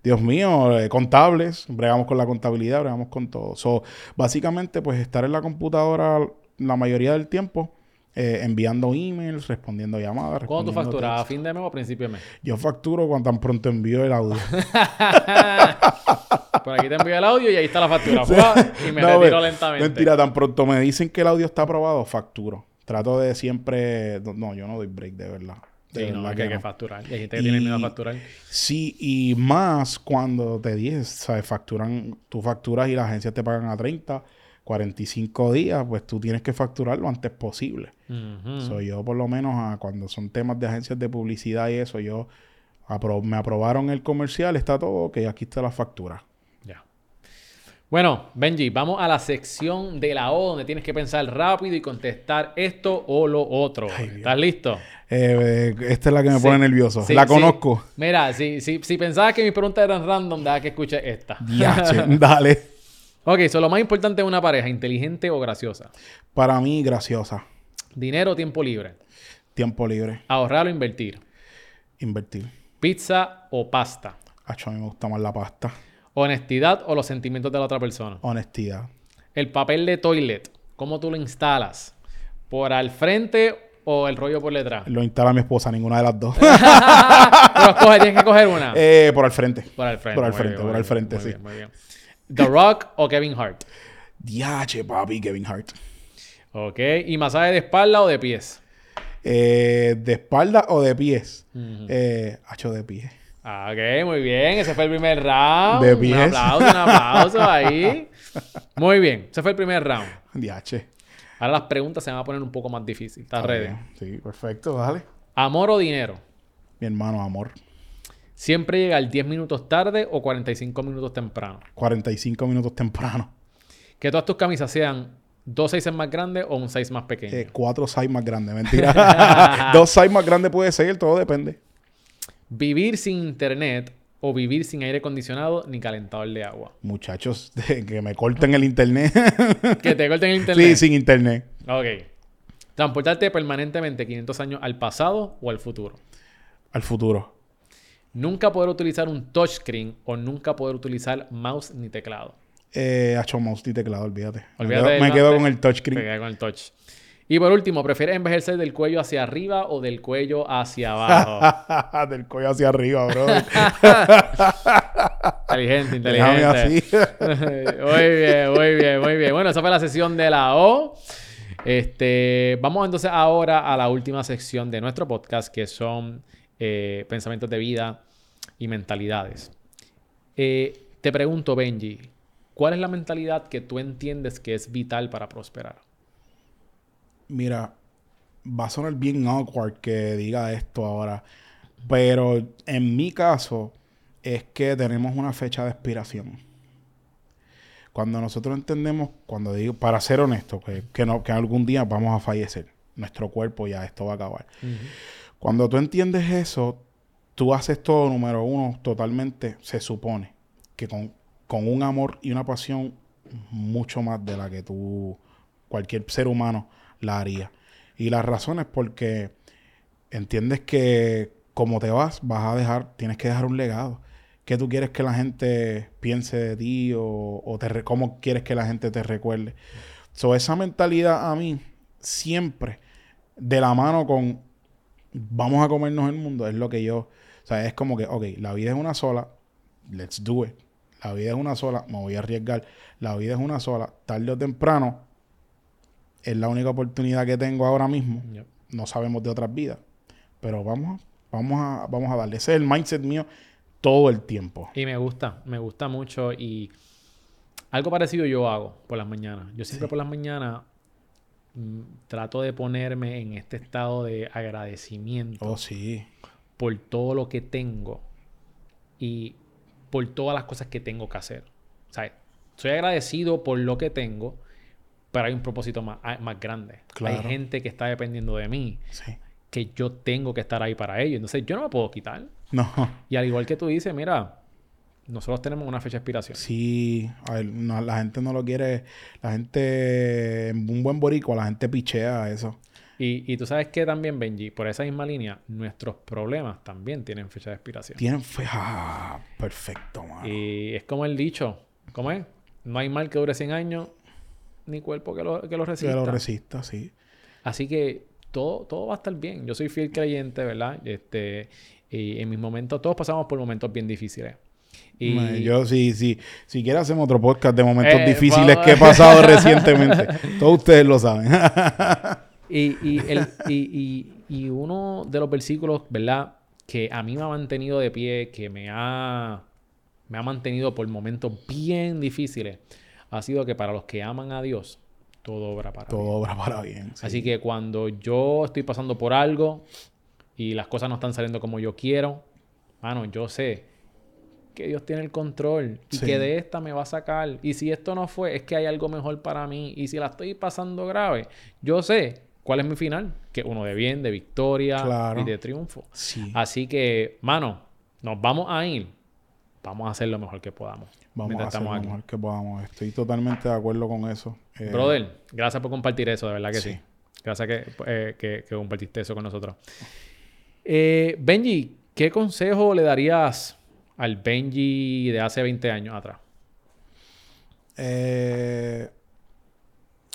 Dios mío, eh, contables, bregamos con la contabilidad, bregamos con todo. So, básicamente, pues estar en la computadora la mayoría del tiempo, eh, enviando emails, respondiendo llamadas. ¿Cuándo tú facturas? ¿A fin de mes o a principio de mes? Yo facturo cuando tan pronto envío el audio. [laughs] Por aquí te envío el audio y ahí está la factura. [laughs] Y me No, retiro lentamente. Mentira, tan pronto me dicen que el audio está aprobado, facturo. Trato de siempre... No, yo no doy break, de verdad. De Sí, no, que hay que facturar. Y hay gente que tiene miedo a facturar. Sí, y más cuando te dije, ¿sabes? Facturan, tú facturas y las agencias te pagan a 30, 45 días, pues tú tienes que facturar lo antes posible. Ujú. So, yo por lo menos ah, cuando son temas de agencias de publicidad y eso, yo apro- me aprobaron el comercial, está todo, que aquí está la factura. Ya. Bueno, Benji, vamos a la sección de la O donde tienes que pensar rápido y contestar esto o lo otro. Ay. ¿Estás listo? Eh, esta es la que me Sí. pone nervioso. Sí, la sí. conozco. Mira, si, si, si pensabas que mis preguntas eran random, deja que escuche esta. Diache, [laughs] dale. ok, so lo más importante de una pareja, inteligente o graciosa. Para mí, graciosa. Dinero o tiempo libre. Tiempo libre. Ahorrar o invertir. Invertir. Pizza o pasta. Acho, a mí me gusta más la pasta. Honestidad o los sentimientos de la otra persona. Honestidad. El papel de toilet, ¿cómo tú lo instalas? ¿Por al frente o el rollo por detrás? Lo instala mi esposa, ninguna de las dos. Pero escoge, tienes que coger una. Eh, por al frente. por al frente. por al frente, bien, por al frente, muy sí. bien, muy bien. The Rock o Kevin Hart. Diache, papi, Kevin Hart. Ok. ¿Y masaje de espalda o de pies? Eh, ¿De espalda o de pies? Eh, hacho de pies. Ah, ok, muy bien. Ese fue el primer round. De Un aplauso, un aplauso ahí. Muy bien. Ese fue el primer round. Diache. Ahora las preguntas se van a poner un poco más difíciles. Sí, perfecto, dale. ¿Amor o dinero? Mi hermano, amor. ¿Siempre llegar 10 minutos tarde o 45 minutos temprano? 45 minutos temprano. Que todas tus camisas sean dos sizes más grandes o un size más pequeño. Eh, cuatro size más grandes, mentira. [laughs] Dos size más grandes puede ser, todo depende. Vivir sin internet o vivir sin aire acondicionado ni calentador de agua. Muchachos, [laughs] que me corten el internet. Que te corten el internet. sí, sin internet. Ok. Transportarte permanentemente 500 años al pasado o al futuro. Al futuro. Nunca poder utilizar un touchscreen o nunca poder utilizar mouse ni teclado. Eh, hacho mouse y teclado, olvídate. Me Olvídate quedo- me quedo con el touchscreen. quedas con el touch. Y por último, ¿prefieres envejecer del cuello hacia arriba o del cuello hacia abajo? [laughs] Del cuello hacia arriba, bro. [laughs] inteligente, inteligente. así. [laughs] muy bien, muy bien, muy bien. Bueno, esa fue la sesión de la O. Este, vamos entonces ahora a la última sección de nuestro podcast, que son eh, pensamientos de vida y mentalidades. Eh, te pregunto, Benji, ¿cuál es la mentalidad que tú entiendes que es vital para prosperar? Mira, va a sonar bien awkward que diga esto ahora, pero en mi caso es que tenemos una fecha de expiración. Cuando nosotros entendemos, cuando digo, para ser honesto, que, que, no, que algún día vamos a fallecer, nuestro cuerpo ya esto va a acabar. Cuando tú entiendes eso, tú haces todo, número uno, totalmente, se supone, que con, con un amor y una pasión mucho más de la que tú, cualquier ser humano, la haría. Y la razón es porque entiendes que como te vas, vas a dejar, tienes que dejar un legado. ¿Qué tú quieres que la gente piense de ti o, te cómo quieres que la gente te recuerde? So, esa mentalidad a mí siempre de la mano con vamos a comernos el mundo es lo que yo, o sea, es como que, ok, la vida es una sola, let's do it. La vida es una sola, me voy a arriesgar. La vida es una sola, tarde o temprano, es la única oportunidad que tengo ahora mismo. No sabemos de otras vidas, pero vamos, vamos, a, vamos a darle. Ese es el mindset mío todo el tiempo. Y me gusta, me gusta mucho y algo parecido yo hago por las mañanas. Yo siempre por las mañanas mm, trato de ponerme en este estado de agradecimiento. Oh, sí. Por todo lo que tengo y por todas las cosas que tengo que hacer. O sea, soy agradecido por lo que tengo, pero hay un propósito más, más grande. Hay gente que está dependiendo de mí. Que yo tengo que estar ahí para ellos. Entonces, yo no me puedo quitar. No. Y al igual que tú dices, mira, nosotros tenemos una fecha de expiración. Sí, la gente no lo quiere. La gente, un buen boricua, la gente pichea eso. Y, y tú sabes que también, Benji, por esa misma línea, nuestros problemas también tienen fecha de expiración. Tienen fecha. Ah, perfecto, mano. Y es como el dicho, ¿cómo es? No hay mal que dure 100 años, ni cuerpo que lo, que lo resista. Que lo resista, sí. Así que todo, todo va a estar bien. Yo soy fiel creyente, ¿verdad? Este, y en mis momentos, todos pasamos por momentos bien difíciles. Y... Yo sí, sí. Si quieres hacemos otro podcast de momentos eh, difíciles que he pasado [laughs] recientemente. Todos ustedes lo saben. [laughs] y, y, el, y, y, uno de los versículos, ¿verdad? Que a mí me ha mantenido de pie, que me ha, me ha mantenido por momentos bien difíciles, ha sido que para los que aman a Dios, todo obra para todo bien. Todo obra para bien. Así que cuando yo estoy pasando por algo, y las cosas no están saliendo como yo quiero, mano, yo sé que Dios tiene el control y que de esta me va a sacar. Y si esto no fue, es que hay algo mejor para mí. Y si la estoy pasando grave, yo sé cuál es mi final, que uno de bien, de victoria y de triunfo. Así que, mano, nos vamos a ir. Vamos a hacer lo mejor que podamos. Vamos a hacer lo mejor que podamos. Estoy totalmente de acuerdo con eso. Eh, Brother, gracias por compartir eso, de verdad que sí. Gracias que, eh, que, que compartiste eso con nosotros. Eh, Benji, ¿qué consejo le darías al Benji de hace 20 años atrás? Eh,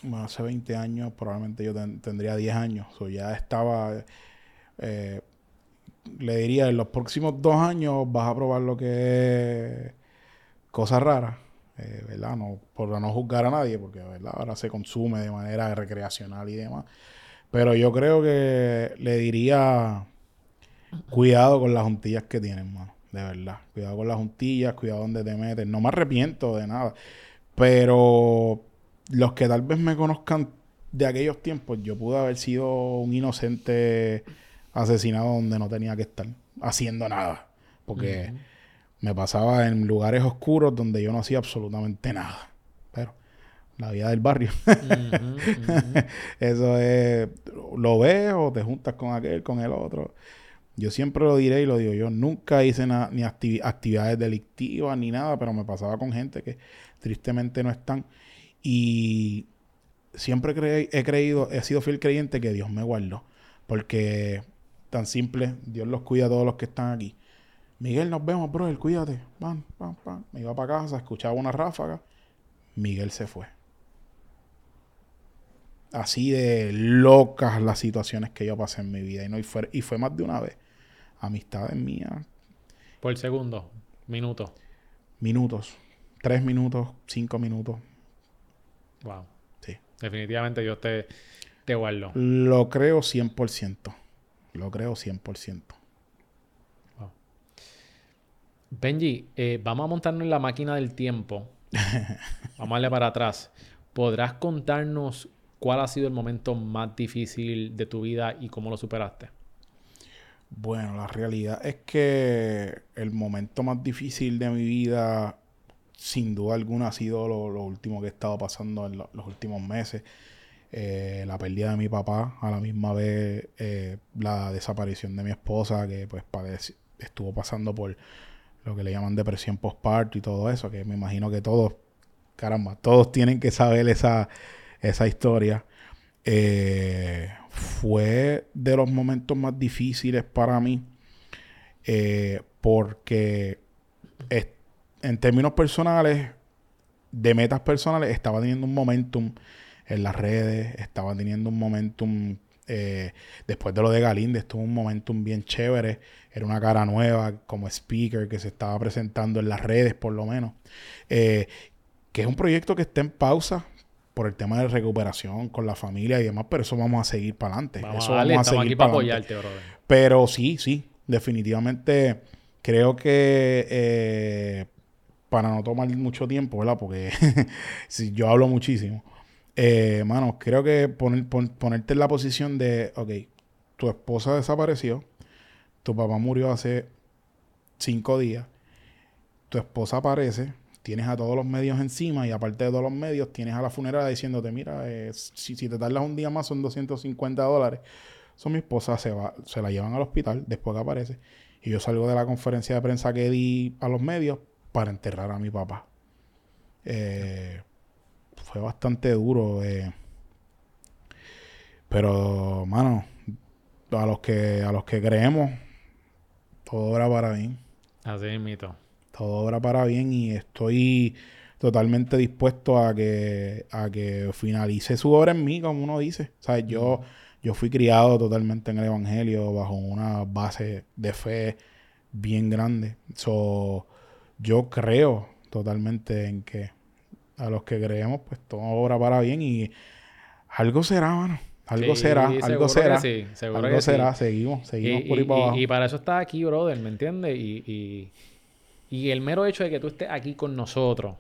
bueno, hace 20 años probablemente yo tendría 10 años. O ya estaba... Eh, le diría, en los próximos dos años vas a probar lo que es cosas raras. Eh, ¿verdad? No, por no juzgar a nadie, porque ¿verdad? ahora se consume de manera recreacional y demás. Pero yo creo que le diría Cuidado con las juntillas que tienen, mano. De verdad. Cuidado con las juntillas, cuidado donde te metes. No me arrepiento de nada. Pero los que tal vez me conozcan de aquellos tiempos, yo pude haber sido un inocente asesinado donde no tenía que estar haciendo nada. Porque me pasaba en lugares oscuros donde yo no hacía absolutamente nada. Pero la vida del barrio. [laughs] Eso es, lo ves o te juntas con aquel, con el otro. Yo siempre lo diré y lo digo, yo nunca hice ni actividades delictivas ni nada, pero me pasaba con gente que tristemente no están. Y siempre he creído, he sido fiel creyente que Dios me guardó. Porque tan simple, Dios los cuida a todos los que están aquí. Miguel, nos vemos, bro, cuídate. Pam, pam, pam. Me iba para casa, escuchaba una ráfaga. Miguel se fue. Así de locas las situaciones que yo pasé en mi vida. Y, no, y, fue, y fue más de una vez amistades mías. Por segundo, minutos. Minutos. Tres minutos, cinco minutos. Wow. Sí. Definitivamente yo te, te guardo. Lo creo 100%. Lo creo 100%. Wow. Benji, eh, vamos a montarnos en la máquina del tiempo. [laughs] vamos a darle para atrás. ¿Podrás contarnos cuál ha sido el momento más difícil de tu vida y cómo lo superaste? Bueno, la realidad es que el momento más difícil de mi vida, sin duda alguna, ha sido lo, último que he estado pasando en los últimos meses. Eh, la pérdida de mi papá, a la misma vez eh, la desaparición de mi esposa, que pues estuvo pasando por lo que le llaman depresión postparto y todo eso, que me imagino que todos, caramba, todos tienen que saber esa, esa historia. Eh, fue de los momentos más difíciles para mí porque en términos personales, de metas personales, estaba teniendo un momentum en las redes, estaba teniendo un momentum, eh, después de lo de Galinde, estuvo un momentum bien chévere, era una cara nueva como speaker que se estaba presentando en las redes por lo menos, eh, que es un proyecto que está en pausa por el tema de recuperación con la familia y demás, pero eso vamos a seguir para adelante. eso vamos a seguir aquí para apoyarte, brother. Pero sí, sí, definitivamente creo que eh, para no tomar mucho tiempo, ¿verdad? Porque [laughs] si yo hablo muchísimo. Eh, creo que ponerte en la posición de, ok, tu esposa desapareció, tu papá murió hace cinco días, tu esposa aparece, tienes a todos los medios encima y aparte de todos los medios, tienes a la funeraria diciéndote, mira, eh, si, te tardas un día más son 250 dólares. Eso mi esposa se va, se la llevan al hospital después que aparece. Y yo salgo de la conferencia de prensa que di a los medios para enterrar a mi papá. Eh, fue bastante duro. Eh. Pero, mano, a los que, a los que creemos, todo era para bien. Así es, mito. Todo obra para bien y estoy totalmente dispuesto a que, a que finalice su obra en mí, como uno dice. O sea, yo, yo fui criado totalmente en el Evangelio bajo una base de fe bien grande. So, yo creo totalmente en que a los que creemos, pues todo obra para bien y algo será, mano. Algo será, algo será. Sí, algo será, seguimos, seguimos por ahí para abajo. Y, para eso estás aquí, brother, ¿me entiendes? Y, y, el mero hecho de que tú estés aquí con nosotros,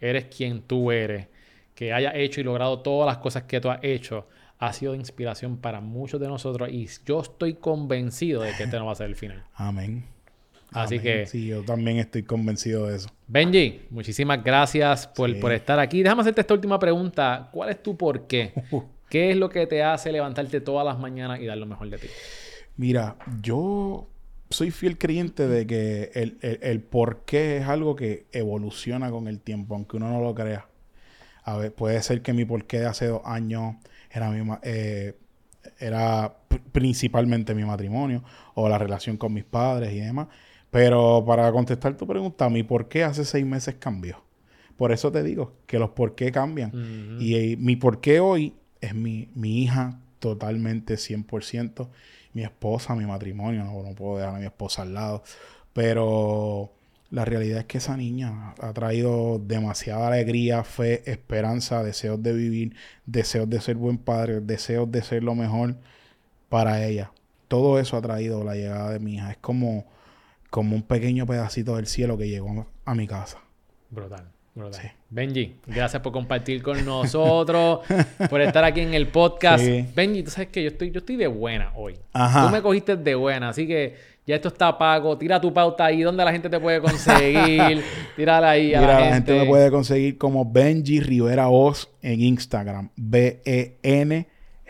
eres quien tú eres, que hayas hecho y logrado todas las cosas que tú has hecho, ha sido de inspiración para muchos de nosotros y yo estoy convencido de que este no va a ser el final. Amén. Así que. Sí, yo también estoy convencido de eso. Benji, muchísimas gracias por, estar aquí. Déjame hacerte esta última pregunta. ¿Cuál es tu por qué? [laughs] ¿Qué es lo que te hace levantarte todas las mañanas y dar lo mejor de ti? Mira, yo soy fiel creyente de que el, el, por qué es algo que evoluciona con el tiempo, aunque uno no lo crea. A ver, puede ser que mi por qué de hace dos años era, mi, eh, era principalmente mi matrimonio o la relación con mis padres y demás. Pero para contestar tu pregunta, mi por qué hace seis meses cambió. Por eso te digo que los por qué cambian. Y eh, mi por qué hoy es mi, mi hija totalmente 100%. Mi esposa, mi matrimonio. No, no puedo dejar a mi esposa al lado. Pero la realidad es que esa niña ha traído demasiada alegría, fe, esperanza, deseos de vivir, deseos de ser buen padre, deseos de ser lo mejor para ella. Todo eso ha traído la llegada de mi hija. Es como como un pequeño pedacito del cielo que llegó a mi casa. Brutal. Brutal. Benji, gracias por compartir con nosotros, por estar aquí en el podcast. Benji, tú sabes que yo estoy, yo estoy de buena hoy. Tú me cogiste de buena, así que ya esto está pago. Tira tu pauta ahí, ¿dónde la gente te puede conseguir? [laughs] Tírala ahí a la, gente. me puede conseguir como Benji Rivera Oz en Instagram. B-E-N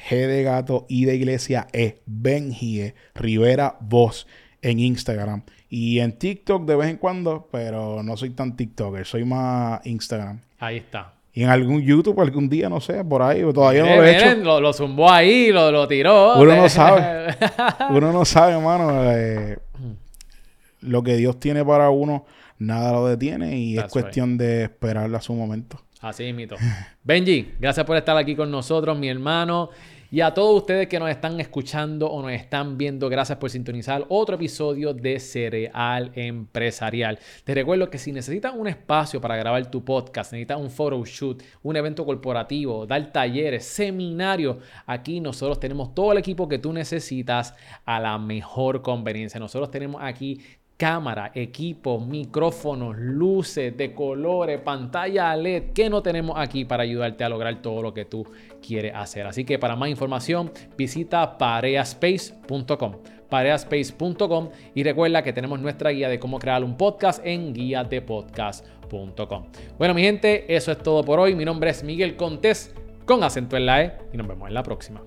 G de gato y de iglesia E. Benji e. Rivera Voz en Instagram. Y en TikTok de vez en cuando, pero no soy tan TikToker, soy más Instagram. Ahí está. Y en algún YouTube algún día, no sé, por ahí, todavía no lo he hecho. Lo, lo, zumbó ahí, lo, lo tiró. Uno no sabe. [laughs] uno no sabe, hermano. Eh, lo que Dios tiene para uno, nada lo detiene y es cuestión de esperarle a su momento. Así mito. Benji, gracias por estar aquí con nosotros, mi hermano. Y a todos ustedes que nos están escuchando o nos están viendo, gracias por sintonizar otro episodio de Cereal Empresarial. Te recuerdo que si necesitas un espacio para grabar tu podcast, necesitas un photoshoot, un evento corporativo, dar talleres, seminarios, aquí nosotros tenemos todo el equipo que tú necesitas a la mejor conveniencia. Nosotros tenemos aquí cámara, equipo, micrófonos, luces de colores, pantalla LED que no tenemos aquí para ayudarte a lograr todo lo que tú quieres hacer. Así que para más información visita pareaspace.com pareaspace.com y recuerda que tenemos nuestra guía de cómo crear un podcast en guiadepodcast.com. Bueno, mi gente, eso es todo por hoy. Mi nombre es Miguel Contés con acento en la E y nos vemos en la próxima.